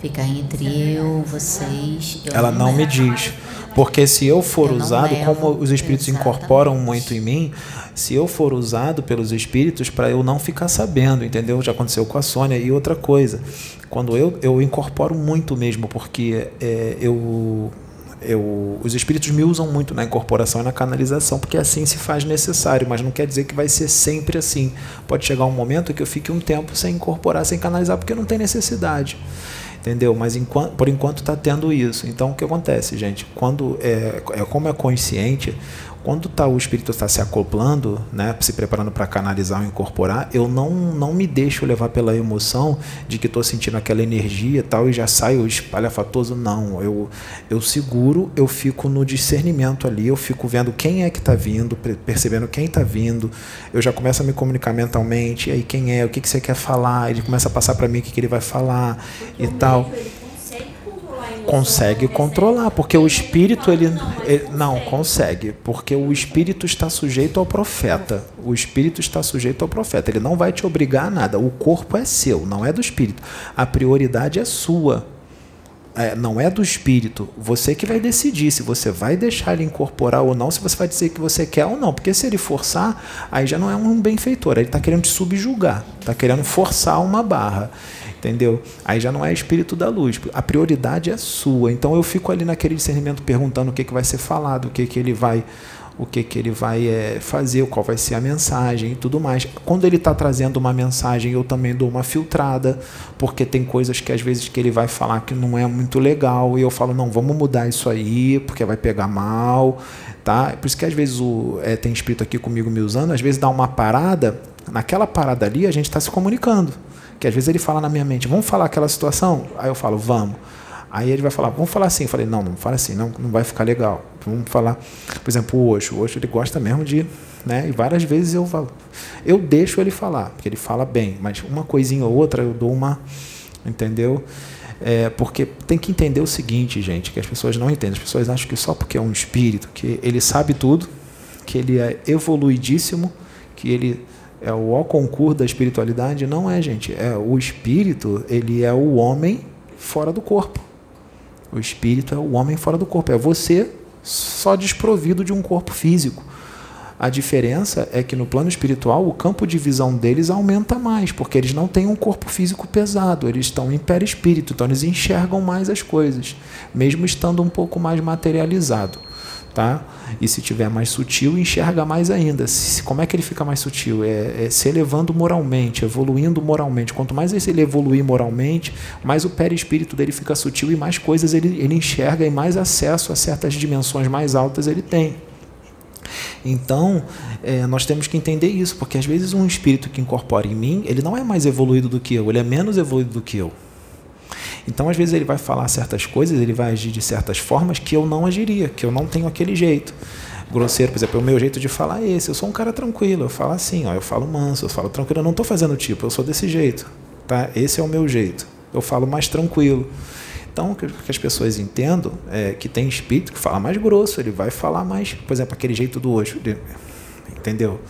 Fica entre eu, vocês. Eu Ela não me levo. diz. Porque se eu for Eu não usado, levo, como os espíritos exatamente. incorporam muito em mim, se eu for usado pelos espíritos para eu não ficar sabendo, entendeu? Já aconteceu com a Sônia. E outra coisa, quando eu, eu incorporo muito mesmo, porque é, eu, eu, os espíritos me usam muito na incorporação e na canalização, porque assim se faz necessário, mas não quer dizer que vai ser sempre assim. Pode chegar um momento que eu fique um tempo sem incorporar, sem canalizar, porque não tem necessidade entendeu? Mas enquanto, por enquanto está tendo isso. Então o que acontece, gente? Quando é, é como é consciente, quando tá, o espírito está se acoplando, né, se preparando para canalizar ou incorporar, eu não, não me deixo levar pela emoção de que estou sentindo aquela energia tal e já saio espalhafatoso. Não, eu, eu seguro, eu fico no discernimento ali, eu fico vendo quem é que está vindo, per- percebendo quem está vindo, eu já começo a me comunicar mentalmente, e aí quem é, o que, que você quer falar, ele começa a passar para mim o que, que ele vai falar e tal consegue controlar, porque o espírito ele, ele- não consegue, porque o espírito está sujeito ao profeta. O espírito está sujeito ao profeta. Ele não vai te obrigar a nada. O corpo é seu, não é do espírito. A prioridade é sua. É, não é do espírito. Você que vai decidir se você vai deixar ele incorporar ou não, se você vai dizer que você quer ou não. Porque se ele forçar, aí já não é um benfeitor. Ele está querendo te subjugar, está querendo forçar uma barra. Entendeu? Aí já não é espírito da luz. A prioridade é sua. Então eu fico ali naquele discernimento perguntando o que, que vai ser falado, o que, que ele vai o que, que ele vai é, fazer, qual vai ser a mensagem e tudo mais. Quando ele está trazendo uma mensagem, eu também dou uma filtrada, porque tem coisas que às vezes que ele vai falar que não é muito legal, e eu falo, não, vamos mudar isso aí, porque vai pegar mal. Tá? Por isso que às vezes o, é, tem espírito aqui comigo me usando, às vezes dá uma parada, naquela parada ali a gente está se comunicando. Que às vezes ele fala na minha mente, vamos falar aquela situação? Aí eu falo, vamos. Aí ele vai falar, vamos falar assim. Eu falei, não, não fala assim, não, não vai ficar legal. Vamos falar, por exemplo, o Osho. O Osho ele gosta mesmo de, né? E várias vezes eu eu deixo ele falar, porque ele fala bem, mas uma coisinha ou outra eu dou uma, entendeu? É, porque tem que entender o seguinte, gente, que as pessoas não entendem. As pessoas acham que só porque é um espírito, que ele sabe tudo, que ele é evoluidíssimo, que ele é o ó concurso da espiritualidade. Não é, gente. É o espírito, ele é o homem fora do corpo. O espírito é o homem fora do corpo. É você só desprovido de um corpo físico. A diferença é que no plano espiritual o campo de visão deles aumenta mais, porque eles não têm um corpo físico pesado, eles estão em perispírito, então eles enxergam mais as coisas, mesmo estando um pouco mais materializado. Tá? E se tiver mais sutil, enxerga mais ainda. Se, como é que ele fica mais sutil? É, é se elevando moralmente, evoluindo moralmente. Quanto mais ele evoluir moralmente, mais o perispírito dele fica sutil e mais coisas ele, ele enxerga e mais acesso a certas dimensões mais altas ele tem. Então, é, nós temos que entender isso, porque às vezes um espírito que incorpora em mim, ele não é mais evoluído do que eu, ele é menos evoluído do que eu. Então, às vezes, ele vai falar certas coisas, ele vai agir de certas formas que eu não agiria, que eu não tenho aquele jeito. Grosseiro, por exemplo, o meu jeito de falar é esse. Eu sou um cara tranquilo, eu falo assim, ó, eu falo manso, eu falo tranquilo, eu não estou fazendo tipo, eu sou desse jeito. Tá? Esse é o meu jeito. Eu falo mais tranquilo. Então, que, que as pessoas entendam é que tem espírito que fala mais grosso, ele vai falar mais, por exemplo, aquele jeito do hoje. Entendeu?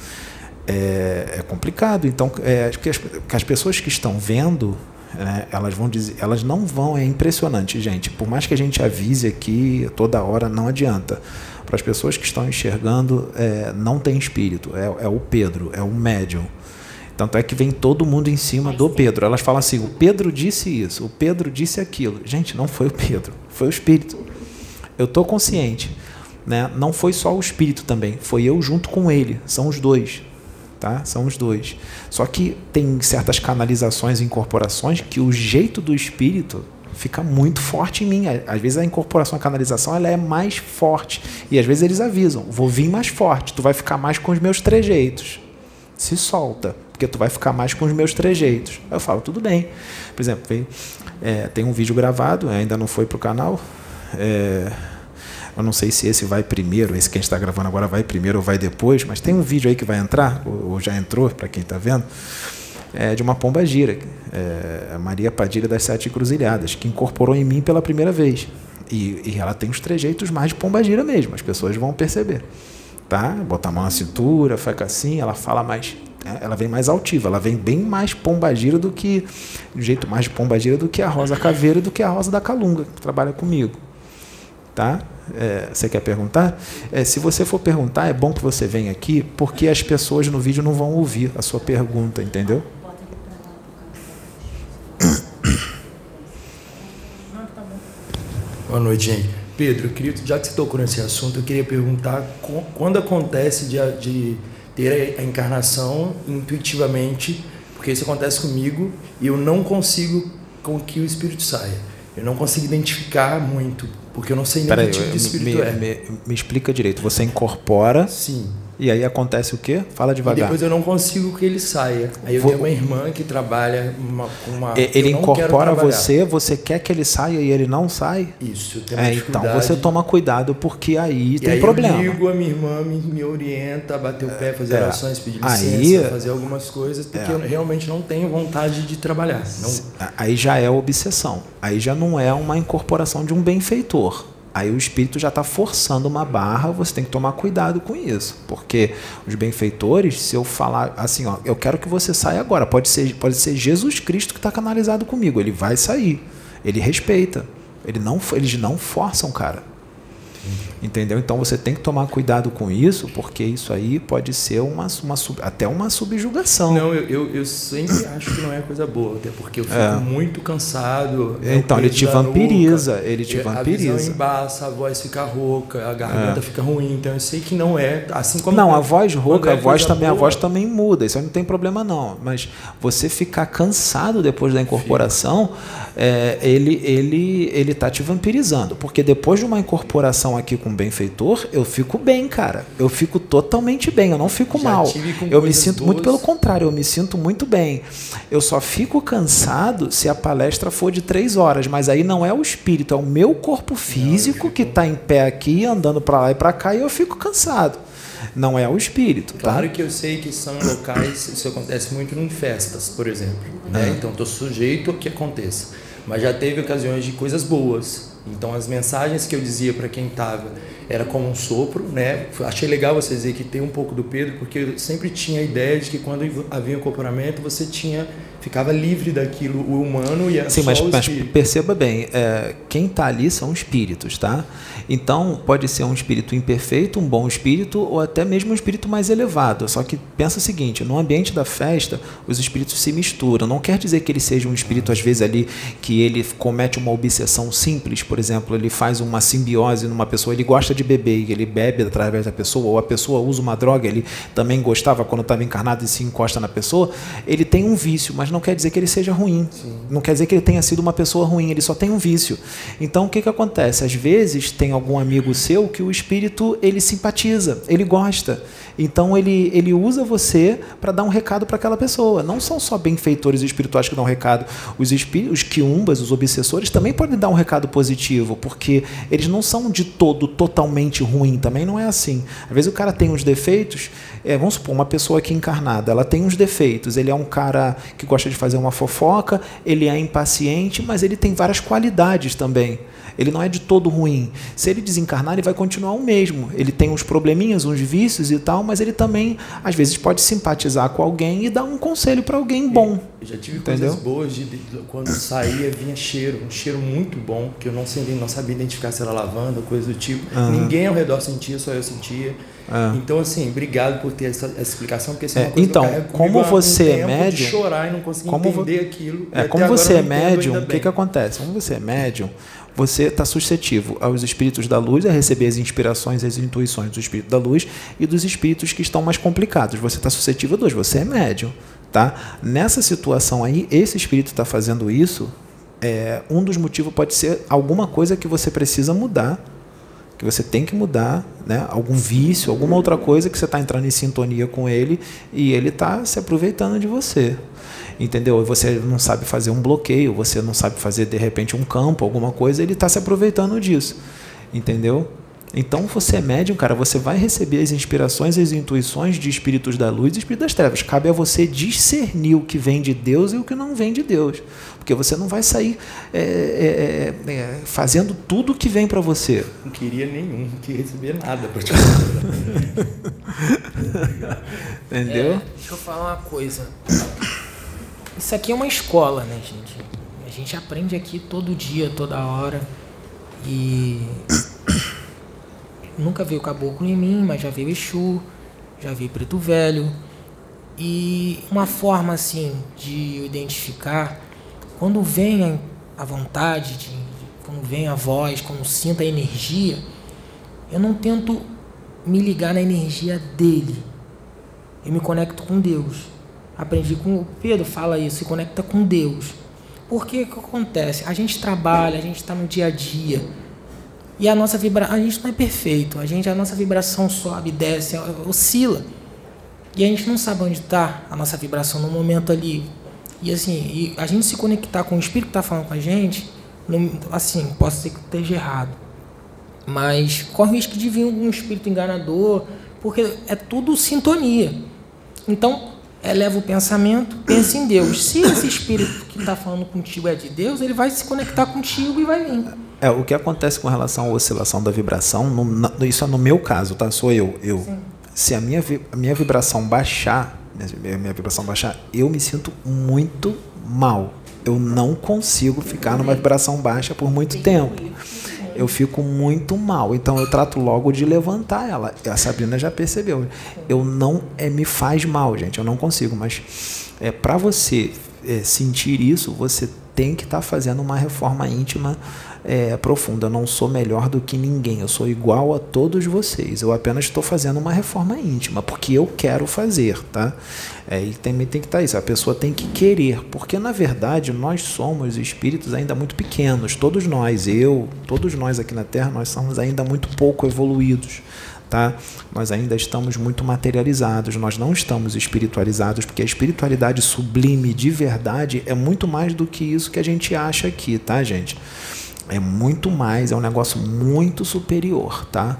É, é complicado. Então, é, que, as, que as pessoas que estão vendo né, elas vão dizer, elas não vão, é impressionante, gente. Por mais que a gente avise aqui toda hora, não adianta. Para as pessoas que estão enxergando, é, não tem espírito, é, é o Pedro, é o médium. Tanto é que vem todo mundo em cima do Pedro. Elas falam assim: o Pedro disse isso, o Pedro disse aquilo. Gente, não foi o Pedro, foi o Espírito. Eu estou consciente. Né? Não foi só o Espírito também, foi eu junto com ele. São os dois. Tá? São os dois. Só que tem certas canalizações e incorporações que o jeito do Espírito fica muito forte em mim. Às vezes a incorporação, a canalização, ela é mais forte. E às vezes eles avisam: vou vir mais forte, tu vai ficar mais com os meus trejeitos. Se solta porque tu vai ficar mais com os meus trejeitos. Eu falo, tudo bem. Por exemplo, tem, é, tem um vídeo gravado, ainda não foi para o canal. É, eu não sei se esse vai primeiro, esse que a gente está gravando agora vai primeiro ou vai depois, mas tem um vídeo aí que vai entrar, ou, ou já entrou, para quem está vendo, é, de uma pomba gira, é, Maria Padilha das Sete Cruzilhadas, que incorporou em mim pela primeira vez. E, e ela tem os trejeitos mais de pomba gira mesmo, as pessoas vão perceber. Tá? Bota a mão na cintura, fica assim, ela fala mais né? ela vem mais altiva, ela vem bem mais pombagira do que, de jeito mais de pombagira do que a Rosa Caveira do que a Rosa da Calunga, que trabalha comigo. Tá? É, você quer perguntar? É, se você for perguntar, é bom que você venha aqui, porque as pessoas no vídeo não vão ouvir a sua pergunta, entendeu? Boa noite, gente. Pedro, já que você tocou nesse assunto, eu queria perguntar quando acontece de, de ter a encarnação intuitivamente, porque isso acontece comigo e eu não consigo com que o espírito saia. Eu não consigo identificar muito, porque eu não sei nem que tipo de espírito me, é. Me, me, explica direito. Você incorpora. Sim. E aí acontece o quê? Fala devagar. E depois eu não consigo que ele saia. Aí eu Vou... tenho uma irmã que trabalha uma, com uma. Ele incorpora você, você quer que ele saia e ele não sai? Isso, eu tenho é, Então você toma cuidado, porque aí e tem aí problema. Eu ligo, a minha irmã me, me orienta a bater o pé, fazer é. orações, pedir licença, aí, fazer algumas coisas, porque é. eu realmente não tenho vontade de trabalhar. Não... Aí já é obsessão. Aí já não é uma incorporação de um benfeitor Aí o espírito já está forçando uma barra, você tem que tomar cuidado com isso. Porque os benfeitores, se eu falar assim, ó, eu quero que você saia agora, pode ser, pode ser Jesus Cristo que está canalizado comigo, ele vai sair. Ele respeita. Ele não, eles não forçam, cara. Entendeu? Então você tem que tomar cuidado com isso, porque isso aí pode ser uma, uma até uma subjugação. Não, eu, eu, eu, sempre acho que não é coisa boa, até porque eu fico é. muito cansado. Então ele te vampiriza, nuca, ele te vampiriza. A visão embaça, a voz fica rouca, a garganta é. fica ruim. Então eu sei que não é assim como. Não, a voz rouca, é a voz também, boa, a voz também muda. Isso aí não tem problema não. Mas você ficar cansado depois da incorporação, é, ele ele ele tá te vampirizando, porque depois de uma incorporação aqui com com benfeitor, eu fico bem, cara. Eu fico totalmente bem, eu não fico Já mal. Eu me sinto muito pelo contrário, eu me sinto muito bem. Eu só fico cansado se a palestra for de três horas, mas aí não é o espírito, é o meu corpo físico não, que está em pé aqui, andando para lá e para cá, e eu fico cansado. Não é o espírito. Tá? Claro que eu sei que são locais, isso acontece muito em festas, por exemplo. Né? Então estou sujeito a que aconteça. Mas já teve ocasiões de coisas boas então as mensagens que eu dizia para quem estava era como um sopro, né? Achei legal você dizer que tem um pouco do Pedro, porque eu sempre tinha a ideia de que quando havia um acoplamento você tinha ficava livre daquilo, o humano e a Sim, mas, mas perceba bem, é, quem está ali são espíritos, tá? Então pode ser um espírito imperfeito, um bom espírito ou até mesmo um espírito mais elevado. Só que pensa o seguinte: no ambiente da festa os espíritos se misturam. Não quer dizer que ele seja um espírito às vezes ali que ele comete uma obsessão simples, por exemplo, ele faz uma simbiose numa pessoa, ele gosta de beber e ele bebe através da pessoa, ou a pessoa usa uma droga, ele também gostava quando estava encarnado e se encosta na pessoa. Ele tem um vício, mas mas não quer dizer que ele seja ruim. Sim. Não quer dizer que ele tenha sido uma pessoa ruim, ele só tem um vício. Então o que, que acontece? Às vezes tem algum amigo seu que o espírito ele simpatiza, ele gosta. Então ele, ele usa você para dar um recado para aquela pessoa. Não são só benfeitores espirituais que dão um recado. Os espíritos, os quiumbas, os obsessores também podem dar um recado positivo, porque eles não são de todo totalmente ruim. Também não é assim. Às vezes o cara tem uns defeitos. É, vamos supor, uma pessoa aqui encarnada, ela tem uns defeitos. Ele é um cara que gosta de fazer uma fofoca, ele é impaciente, mas ele tem várias qualidades também. Ele não é de todo ruim. Se ele desencarnar, ele vai continuar o mesmo. Ele tem uns probleminhas, uns vícios e tal, mas ele também, às vezes, pode simpatizar com alguém e dar um conselho para alguém bom. Eu já tive entendeu? coisas boas de, de, quando saía vinha cheiro, um cheiro muito bom, que eu não, sei, não sabia identificar se era lavanda, coisa do tipo. Ninguém ao redor sentia, só eu sentia. É. Então, assim, obrigado por ter essa, essa explicação, porque isso é É, uma coisa então, que eu carrego como você é médium- chorar e não conseguir como entender aquilo. É, como você é médium, o que, que acontece? Como você é médium, você está suscetível aos espíritos da luz, a receber as inspirações, as intuições do espírito da luz e dos espíritos que estão mais complicados. Você está suscetível a dois, você é médium. Tá? Nessa situação aí, esse espírito está fazendo isso. É, um dos motivos pode ser alguma coisa que você precisa mudar, que você tem que mudar, né? algum vício, alguma outra coisa que você está entrando em sintonia com ele e ele está se aproveitando de você entendeu? Você não sabe fazer um bloqueio, você não sabe fazer de repente um campo, alguma coisa, ele está se aproveitando disso, entendeu? Então você é médium, cara, você vai receber as inspirações, as intuições de espíritos da luz e espíritos das trevas. Cabe a você discernir o que vem de Deus e o que não vem de Deus, porque você não vai sair é, é, é, é, fazendo tudo que vem para você. Não queria nenhum, não queria receber nada. Pra te Entendeu? É, deixa eu falar uma coisa. Isso aqui é uma escola, né, gente? A gente aprende aqui todo dia, toda hora. E nunca veio caboclo em mim, mas já veio Exu, já veio Preto Velho. E uma forma assim de identificar quando vem a vontade, de, quando vem a voz, quando sinto a energia, eu não tento me ligar na energia dele. Eu me conecto com Deus. Aprendi com o Pedro, fala isso, se conecta com Deus. Porque o que acontece? A gente trabalha, a gente está no dia a dia. E a nossa vibração, a gente não é perfeito. A gente, a nossa vibração sobe, desce, oscila. E a gente não sabe onde está a nossa vibração no momento ali. E assim, e a gente se conectar com o espírito que está falando com a gente, assim, posso ser que esteja errado. Mas corre o risco de vir um espírito enganador, porque é tudo sintonia. Então, eleva o pensamento, pensa em Deus. Se esse espírito que está falando contigo é de Deus, ele vai se conectar contigo e vai vir. É, o que acontece com relação à oscilação da vibração, no- isso é no meu caso, tá? Sou eu. eu. Se a minha, a minha vibração baixar, minha, minha vibração baixar, eu me sinto muito mal. Eu não consigo ficar numa vibração baixa por muito tempo. Eu fico muito mal. Então eu trato logo de levantar ela. A Sabrina já percebeu. Eu não é, me faz mal, gente. Eu não consigo. Mas é para você é, sentir isso, você tem que estar fazendo uma reforma íntima é, profunda. Eu não sou melhor do que ninguém. Eu sou igual a todos vocês. Eu apenas estou fazendo uma reforma íntima porque eu quero fazer, tá? É, e também tem que estar isso. A pessoa tem que querer, porque na verdade nós somos espíritos ainda muito pequenos. Todos nós, eu, todos nós aqui na Terra, nós somos ainda muito pouco evoluídos. Tá? Nós ainda estamos muito materializados, nós não estamos espiritualizados, porque a espiritualidade sublime de verdade é muito mais do que isso que a gente acha aqui, tá, gente? É muito mais, é um negócio muito superior, tá?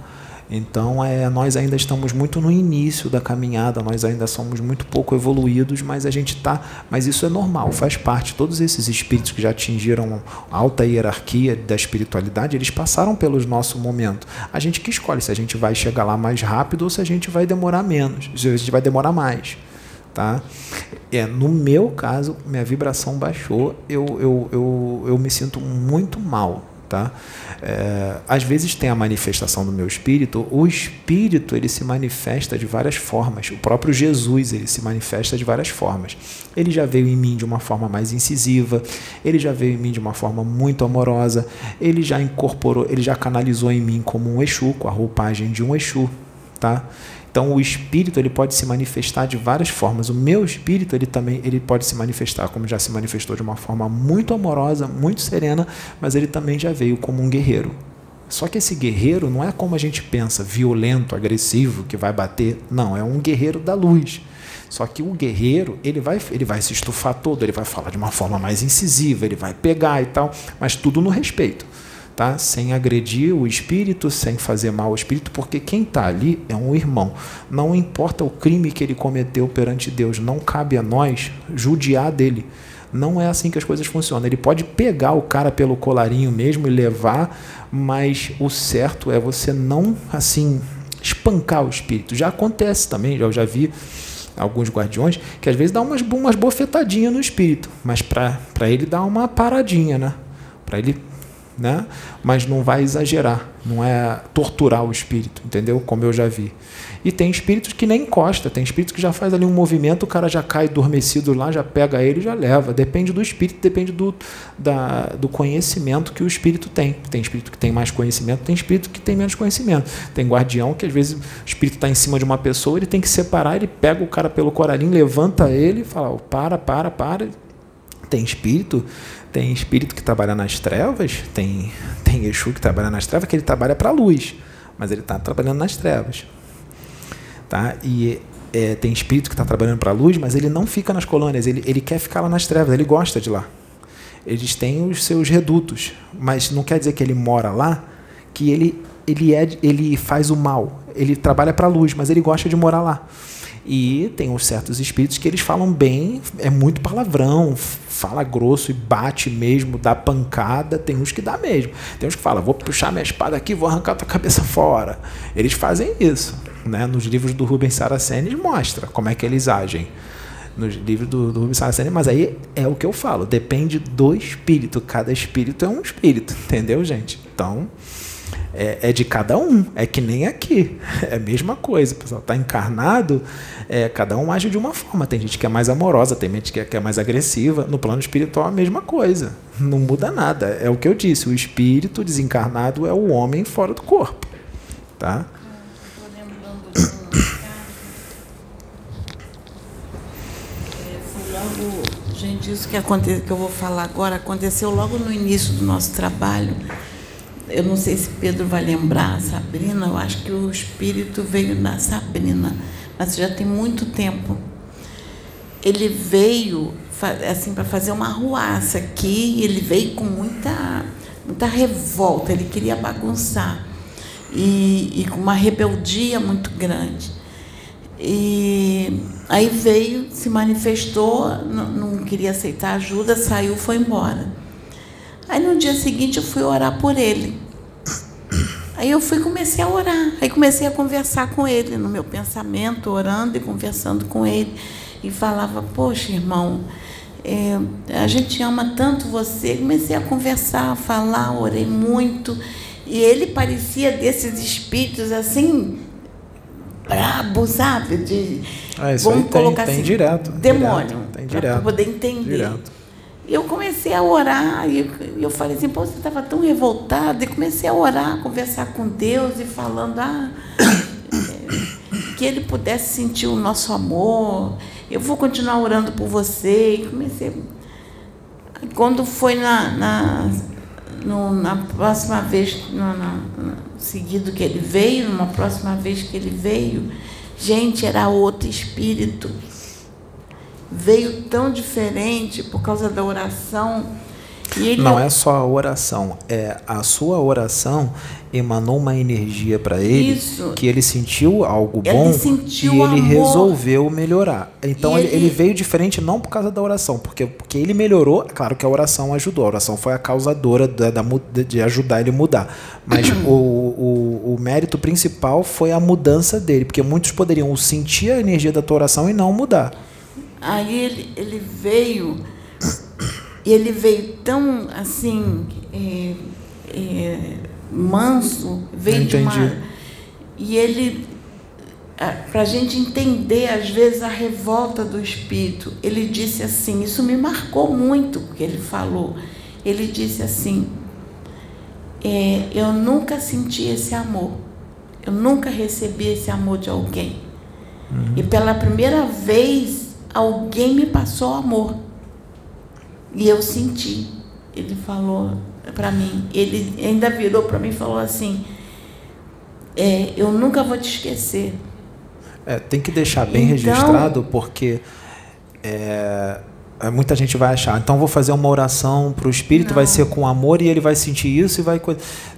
Então, é, nós ainda estamos muito no início da caminhada, nós ainda somos muito pouco evoluídos, mas a gente está. Mas isso é normal, faz parte. Todos esses espíritos que já atingiram alta hierarquia da espiritualidade, eles passaram pelo nosso momento. A gente que escolhe se a gente vai chegar lá mais rápido ou se a gente vai demorar menos, se a gente vai demorar mais. Tá? É, no meu caso, minha vibração baixou, eu, eu, eu, eu me sinto muito mal. Tá? É, às vezes tem a manifestação do meu espírito. O espírito ele se manifesta de várias formas. O próprio Jesus ele se manifesta de várias formas. Ele já veio em mim de uma forma mais incisiva. Ele já veio em mim de uma forma muito amorosa. Ele já incorporou, ele já canalizou em mim como um Exu, com a roupagem de um Exu, tá? Então o espírito ele pode se manifestar de várias formas. O meu espírito ele também ele pode se manifestar como já se manifestou de uma forma muito amorosa, muito serena, mas ele também já veio como um guerreiro. Só que esse guerreiro não é como a gente pensa, violento, agressivo, que vai bater. Não, é um guerreiro da luz. Só que o guerreiro, ele vai, ele vai se estufar todo, ele vai falar de uma forma mais incisiva, ele vai pegar e tal, mas tudo no respeito tá? Sem agredir o espírito, sem fazer mal ao espírito, porque quem está ali é um irmão. Não importa o crime que ele cometeu perante Deus, não cabe a nós judiar dele. Não é assim que as coisas funcionam. Ele pode pegar o cara pelo colarinho mesmo e levar, mas o certo é você não assim espancar o espírito. Já acontece também, eu já vi alguns guardiões que às vezes dá umas, umas bofetadinhas no espírito, mas para ele dar uma paradinha, né? Para ele né? Mas não vai exagerar, não é torturar o espírito, entendeu? Como eu já vi. E tem espíritos que nem encosta, tem espírito que já faz ali um movimento, o cara já cai adormecido lá, já pega ele e já leva. Depende do espírito, depende do, da, do conhecimento que o espírito tem. Tem espírito que tem mais conhecimento, tem espírito que tem menos conhecimento. Tem guardião que às vezes o espírito está em cima de uma pessoa, ele tem que separar, ele pega o cara pelo coralinho, levanta ele e fala: oh, para, para, para. Tem espírito, tem espírito que trabalha nas trevas, tem, tem Exu que trabalha nas trevas, que ele trabalha para a luz, mas ele está trabalhando nas trevas. Tá? E é, tem espírito que está trabalhando para a luz, mas ele não fica nas colônias, ele, ele quer ficar lá nas trevas, ele gosta de lá. Eles têm os seus redutos, mas não quer dizer que ele mora lá, que ele, ele, é, ele faz o mal. Ele trabalha para a luz, mas ele gosta de morar lá. E tem uns certos espíritos que eles falam bem, é muito palavrão, fala grosso e bate mesmo, dá pancada. Tem uns que dá mesmo. Tem uns que falam, vou puxar minha espada aqui, vou arrancar tua cabeça fora. Eles fazem isso. Né? Nos livros do Rubens Saraceni mostra como é que eles agem. Nos livros do, do Rubens Saraceni, mas aí é o que eu falo, depende do espírito. Cada espírito é um espírito, entendeu, gente? Então, é, é, de cada um. É que nem aqui. É a mesma coisa. O pessoal está encarnado, é, cada um age de uma forma. Tem gente que é mais amorosa, tem gente que é, que é mais agressiva. No plano espiritual, a mesma coisa. Não muda nada. É o que eu disse. O espírito desencarnado é o homem fora do corpo. Tá? Gente, isso que, aconte, que eu vou falar agora aconteceu logo no início do nosso trabalho eu não sei se Pedro vai lembrar Sabrina, eu acho que o espírito veio da Sabrina, mas já tem muito tempo. Ele veio assim para fazer uma ruaça aqui, ele veio com muita muita revolta, ele queria bagunçar e, e com uma rebeldia muito grande. E aí veio, se manifestou, não, não queria aceitar ajuda, saiu, foi embora. Aí no dia seguinte eu fui orar por ele. Aí eu fui comecei a orar. Aí comecei a conversar com ele no meu pensamento, orando e conversando com ele. E falava, poxa, irmão, é, a gente ama tanto você. Comecei a conversar, a falar, orei muito. E ele parecia desses espíritos assim, brabo, sabe? De, ah, isso vamos aí colocar tem, assim, tem direto. Demônio. Para poder entender. Direto. E eu comecei a orar, e eu falei assim, pô, você estava tão revoltado, e comecei a orar, conversar com Deus e falando, ah, é, que Ele pudesse sentir o nosso amor, eu vou continuar orando por você. E comecei. Quando foi na, na, no, na próxima vez, na, seguido que ele veio, numa próxima vez que ele veio, gente, era outro espírito veio tão diferente por causa da oração. não é só a oração, é a sua oração emanou uma energia para ele Isso. que ele sentiu algo bom ele sentiu e ele amor. resolveu melhorar. Então ele, ele, veio diferente não por causa da oração, porque, porque ele melhorou. Claro que a oração ajudou, a oração foi a causadora da, da de ajudar ele a mudar. Mas o, o, o mérito principal foi a mudança dele, porque muitos poderiam sentir a energia da tua oração e não mudar. Aí ele, ele veio, e ele veio tão assim, é, é, manso, veio Entendi. de uma. E ele, para a gente entender, às vezes, a revolta do espírito, ele disse assim: Isso me marcou muito, o que ele falou. Ele disse assim: é, Eu nunca senti esse amor, eu nunca recebi esse amor de alguém. Uhum. E pela primeira vez alguém me passou amor. E eu senti. Ele falou para mim, ele ainda virou para mim e falou assim: é, Eu nunca vou te esquecer. É, tem que deixar bem então, registrado, porque é, muita gente vai achar, então vou fazer uma oração para o espírito, não. vai ser com amor e ele vai sentir isso e vai.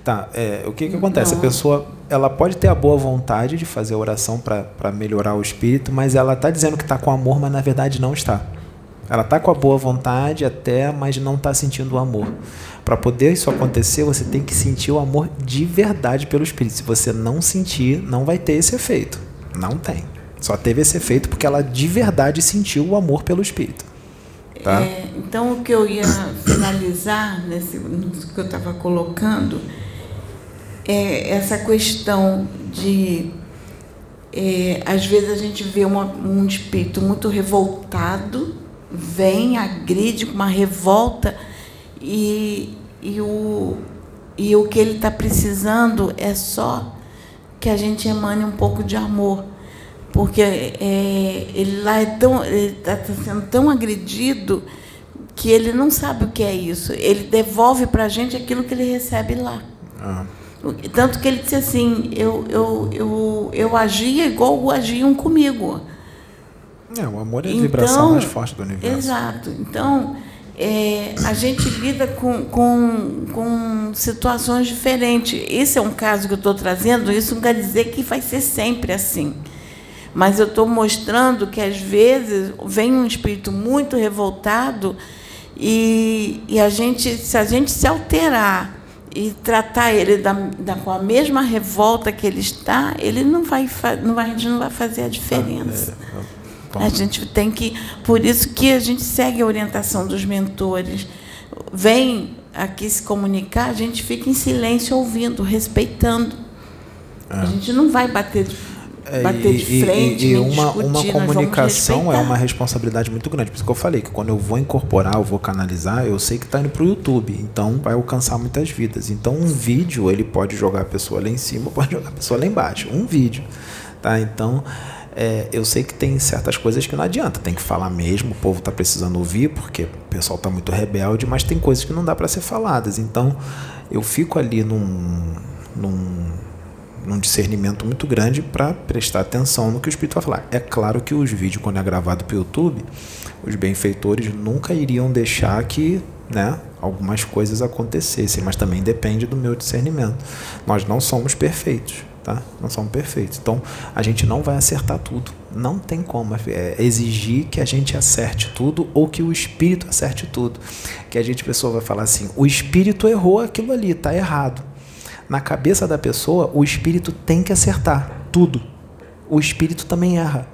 Tá, é, o que, que acontece? Não. A pessoa ela pode ter a boa vontade de fazer a oração para melhorar o espírito, mas ela está dizendo que está com amor, mas na verdade não está. Ela está com a boa vontade até, mas não está sentindo o amor. Para poder isso acontecer, você tem que sentir o amor de verdade pelo espírito. Se você não sentir, não vai ter esse efeito. Não tem. Só teve esse efeito porque ela de verdade sentiu o amor pelo espírito. Tá? É, então, o que eu ia finalizar nesse, que eu estava colocando é essa questão de. é, às vezes a gente vê uma- um espírito muito revoltado, vem, agride com uma revolta, e, e, o, e o que ele está precisando é só que a gente emane um pouco de amor porque é, ele lá é tão está sendo tão agredido que ele não sabe o que é isso. Ele devolve para a gente aquilo que ele recebe lá. Ah, Tanto que ele disse assim, eu, eu, eu, eu agia igual agiam comigo. é, o amor é a vibração mais forte do universo. Exato. Então, é, a gente lida com, com, com situações diferentes. Esse é um caso que eu estou trazendo, isso não quer dizer que vai ser sempre assim. Mas eu estou mostrando que, às vezes, vem um espírito muito revoltado e, e a gente, se a gente se alterar e tratar ele da, da- com a mesma revolta que ele está, ele não vai, não vai, a gente não vai fazer a diferença. Bom, A gente tem que, por isso que a gente segue a orientação dos mentores. Vem aqui se comunicar, a gente fica em silêncio ouvindo, respeitando. A gente não vai bater, de- É, bater e- de e- frente, e, nem uma, discutir, uma comunicação é uma responsabilidade muito grande. Por isso que eu falei que quando eu vou incorporar, eu vou canalizar, eu sei que está indo para o YouTube, então vai alcançar muitas vidas. Então um vídeo ele pode jogar a pessoa lá em cima, pode jogar a pessoa lá embaixo. Um vídeo, tá? Então é, eu sei que tem certas coisas que não adianta, tem que falar mesmo. O povo está precisando ouvir porque o pessoal está muito rebelde, mas tem coisas que não dá para ser faladas. Então eu fico ali num, num num discernimento muito grande para prestar atenção no que o espírito vai falar. É claro que os vídeos, quando é gravado para o YouTube, os benfeitores nunca iriam deixar que né, algumas coisas acontecessem, mas também depende do meu discernimento. Nós não somos perfeitos, tá? Não somos perfeitos. Então, a gente não vai acertar tudo. Não tem como é, exigir que a gente acerte tudo ou que o espírito acerte tudo. Que a gente, a pessoa vai falar assim: o espírito errou aquilo ali, está errado na cabeça da pessoa, o espírito tem que acertar tudo. O espírito também erra.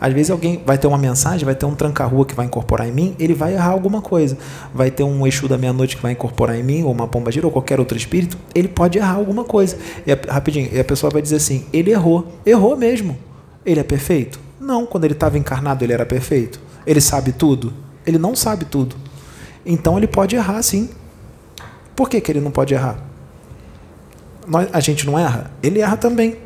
Às vezes alguém vai ter uma mensagem, vai ter um tranca-rua que vai incorporar em mim, ele vai errar alguma coisa. Vai ter um Exu da meia-noite que vai incorporar em mim, ou uma pomba gira, ou qualquer outro espírito, ele pode errar alguma coisa. E a, rapidinho, e a pessoa vai dizer assim: ele errou. Errou mesmo. Ele é perfeito? Não, quando ele estava encarnado ele era perfeito. Ele sabe tudo? Ele não sabe tudo. Então ele pode errar sim. Por que, que ele não pode errar? Nós, a gente não erra? Ele erra também.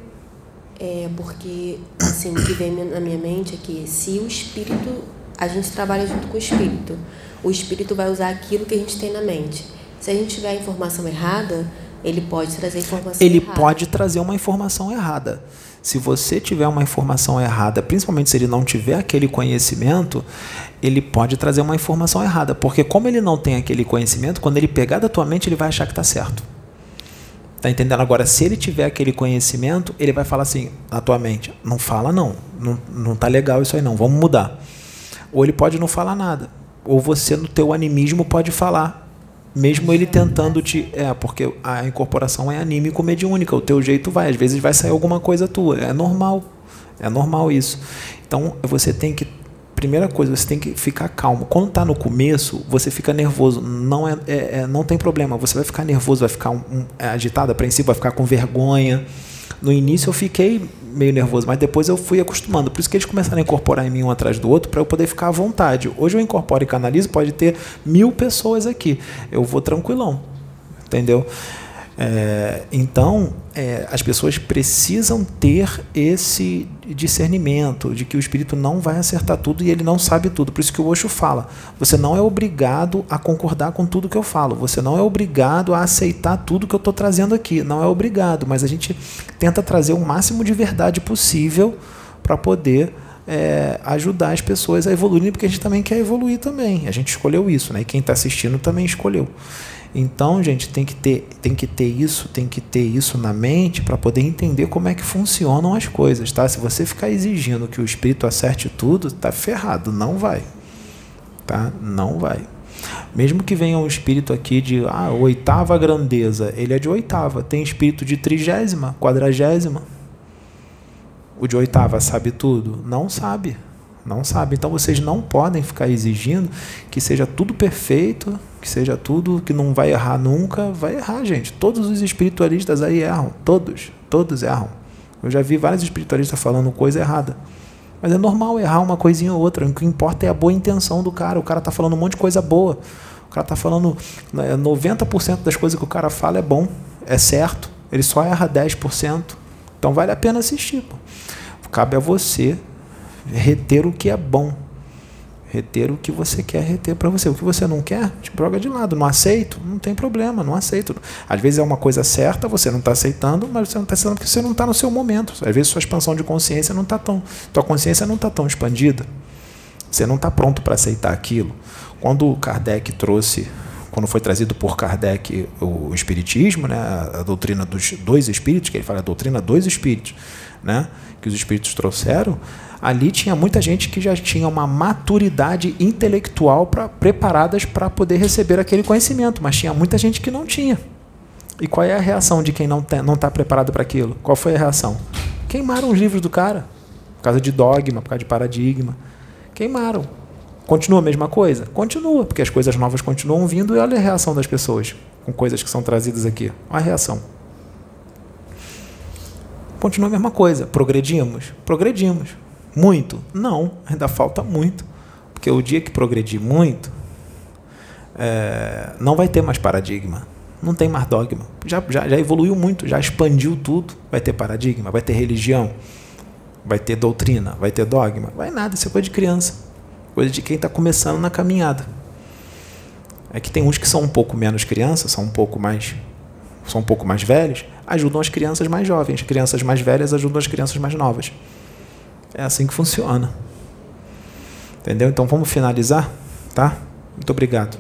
É porque, assim, o que vem na minha mente é que se o espírito, a gente trabalha junto com o espírito, o espírito vai usar aquilo que a gente tem na mente. Se a gente tiver a informação errada, ele pode trazer informação Ele errada. pode trazer uma informação errada. Se você tiver uma informação errada, principalmente se ele não tiver aquele conhecimento, ele pode trazer uma informação errada. Porque como ele não tem aquele conhecimento, quando ele pegar da tua mente, ele vai achar que está certo. Tá entendendo? Agora, se ele tiver aquele conhecimento, ele vai falar assim na tua mente: não fala não, não, não tá legal isso aí não, vamos mudar. Ou ele pode não falar nada. Ou você, no teu animismo, pode falar. Mesmo ele tentando te. É, porque a incorporação é anímico mediúnica, o teu jeito vai. Às vezes vai sair alguma coisa tua. É normal. É normal isso. Então você tem que. Primeira coisa, você tem que ficar calmo. Quando está no começo, você fica nervoso. Não, é, é- é- não tem problema. Você vai ficar nervoso, vai ficar um, um, é, agitado, apreensivo, vai ficar com vergonha. No início eu fiquei meio nervoso, mas depois eu fui acostumando. Por isso que eles começaram a incorporar em mim um atrás do outro para eu poder ficar à vontade. Hoje eu incorporo e canalizo, pode ter mil pessoas aqui. Eu vou tranquilão. Entendeu? É, então, é, as pessoas precisam ter esse discernimento de que o espírito não vai acertar tudo e ele não sabe tudo. Por isso que o Osho fala: você não é obrigado a concordar com tudo que eu falo, você não é obrigado a aceitar tudo que eu estou trazendo aqui. Não é obrigado, mas a gente tenta trazer o máximo de verdade possível para poder é, ajudar as pessoas a evoluírem, porque a gente também quer evoluir também. A gente escolheu isso, né? E quem está assistindo também escolheu. Então, gente, tem que ter, tem que ter isso, tem que ter isso na mente para poder entender como é que funcionam as coisas, tá? Se você ficar exigindo que o espírito acerte tudo, tá ferrado, não vai. Tá? Não vai. Mesmo que venha um espírito aqui de ah, oitava grandeza, ele é de oitava. Tem espírito de trigésima, quadragésima. O de oitava sabe tudo? Não sabe. Não sabe. Então vocês não podem ficar exigindo que seja tudo perfeito, que seja tudo que não vai errar nunca. Vai errar, gente. Todos os espiritualistas aí erram. Todos. Todos erram. Eu já vi vários espiritualistas falando coisa errada. Mas é normal errar uma coisinha ou outra. O que importa é a boa intenção do cara. O cara está falando um monte de coisa boa. O cara está falando né, 90% das coisas que o cara fala é bom, é certo. Ele só erra 10%. Então vale a pena assistir. Pô. Cabe a você reter o que é bom. Reter o que você quer reter para você. O que você não quer, te joga de lado. Não aceito? Não tem problema, não aceito. Às vezes é uma coisa certa, você não está aceitando, mas você não está aceitando porque você não está no seu momento. Às vezes sua expansão de consciência não está tão. Tua consciência não está tão expandida. Você não está pronto para aceitar aquilo. Quando Kardec trouxe quando foi trazido por Kardec o Espiritismo, né, a doutrina dos dois espíritos, que ele fala a doutrina dos espíritos, né, que os espíritos trouxeram, ali tinha muita gente que já tinha uma maturidade intelectual pra, preparadas para poder receber aquele conhecimento, mas tinha muita gente que não tinha. E qual é a reação de quem não está não tá preparado para aquilo? Qual foi a reação? Queimaram os livros do cara, por causa de dogma, por causa de paradigma. Queimaram. Continua a mesma coisa? Continua, porque as coisas novas continuam vindo e olha a reação das pessoas com coisas que são trazidas aqui. Olha a reação. Continua a mesma coisa. Progredimos? Progredimos. Muito? Não, ainda falta muito. Porque o dia que progredir muito, é, não vai ter mais paradigma. Não tem mais dogma. Já, já, já evoluiu muito, já expandiu tudo. Vai ter paradigma, vai ter religião, vai ter doutrina, vai ter dogma. Vai nada, isso é coisa de criança coisa de quem está começando na caminhada. É que tem uns que são um pouco menos crianças, são um pouco mais são um pouco mais velhos, ajudam as crianças mais jovens. Crianças mais velhas ajudam as crianças mais novas. É assim que funciona. Entendeu? Então vamos finalizar, tá? Muito obrigado.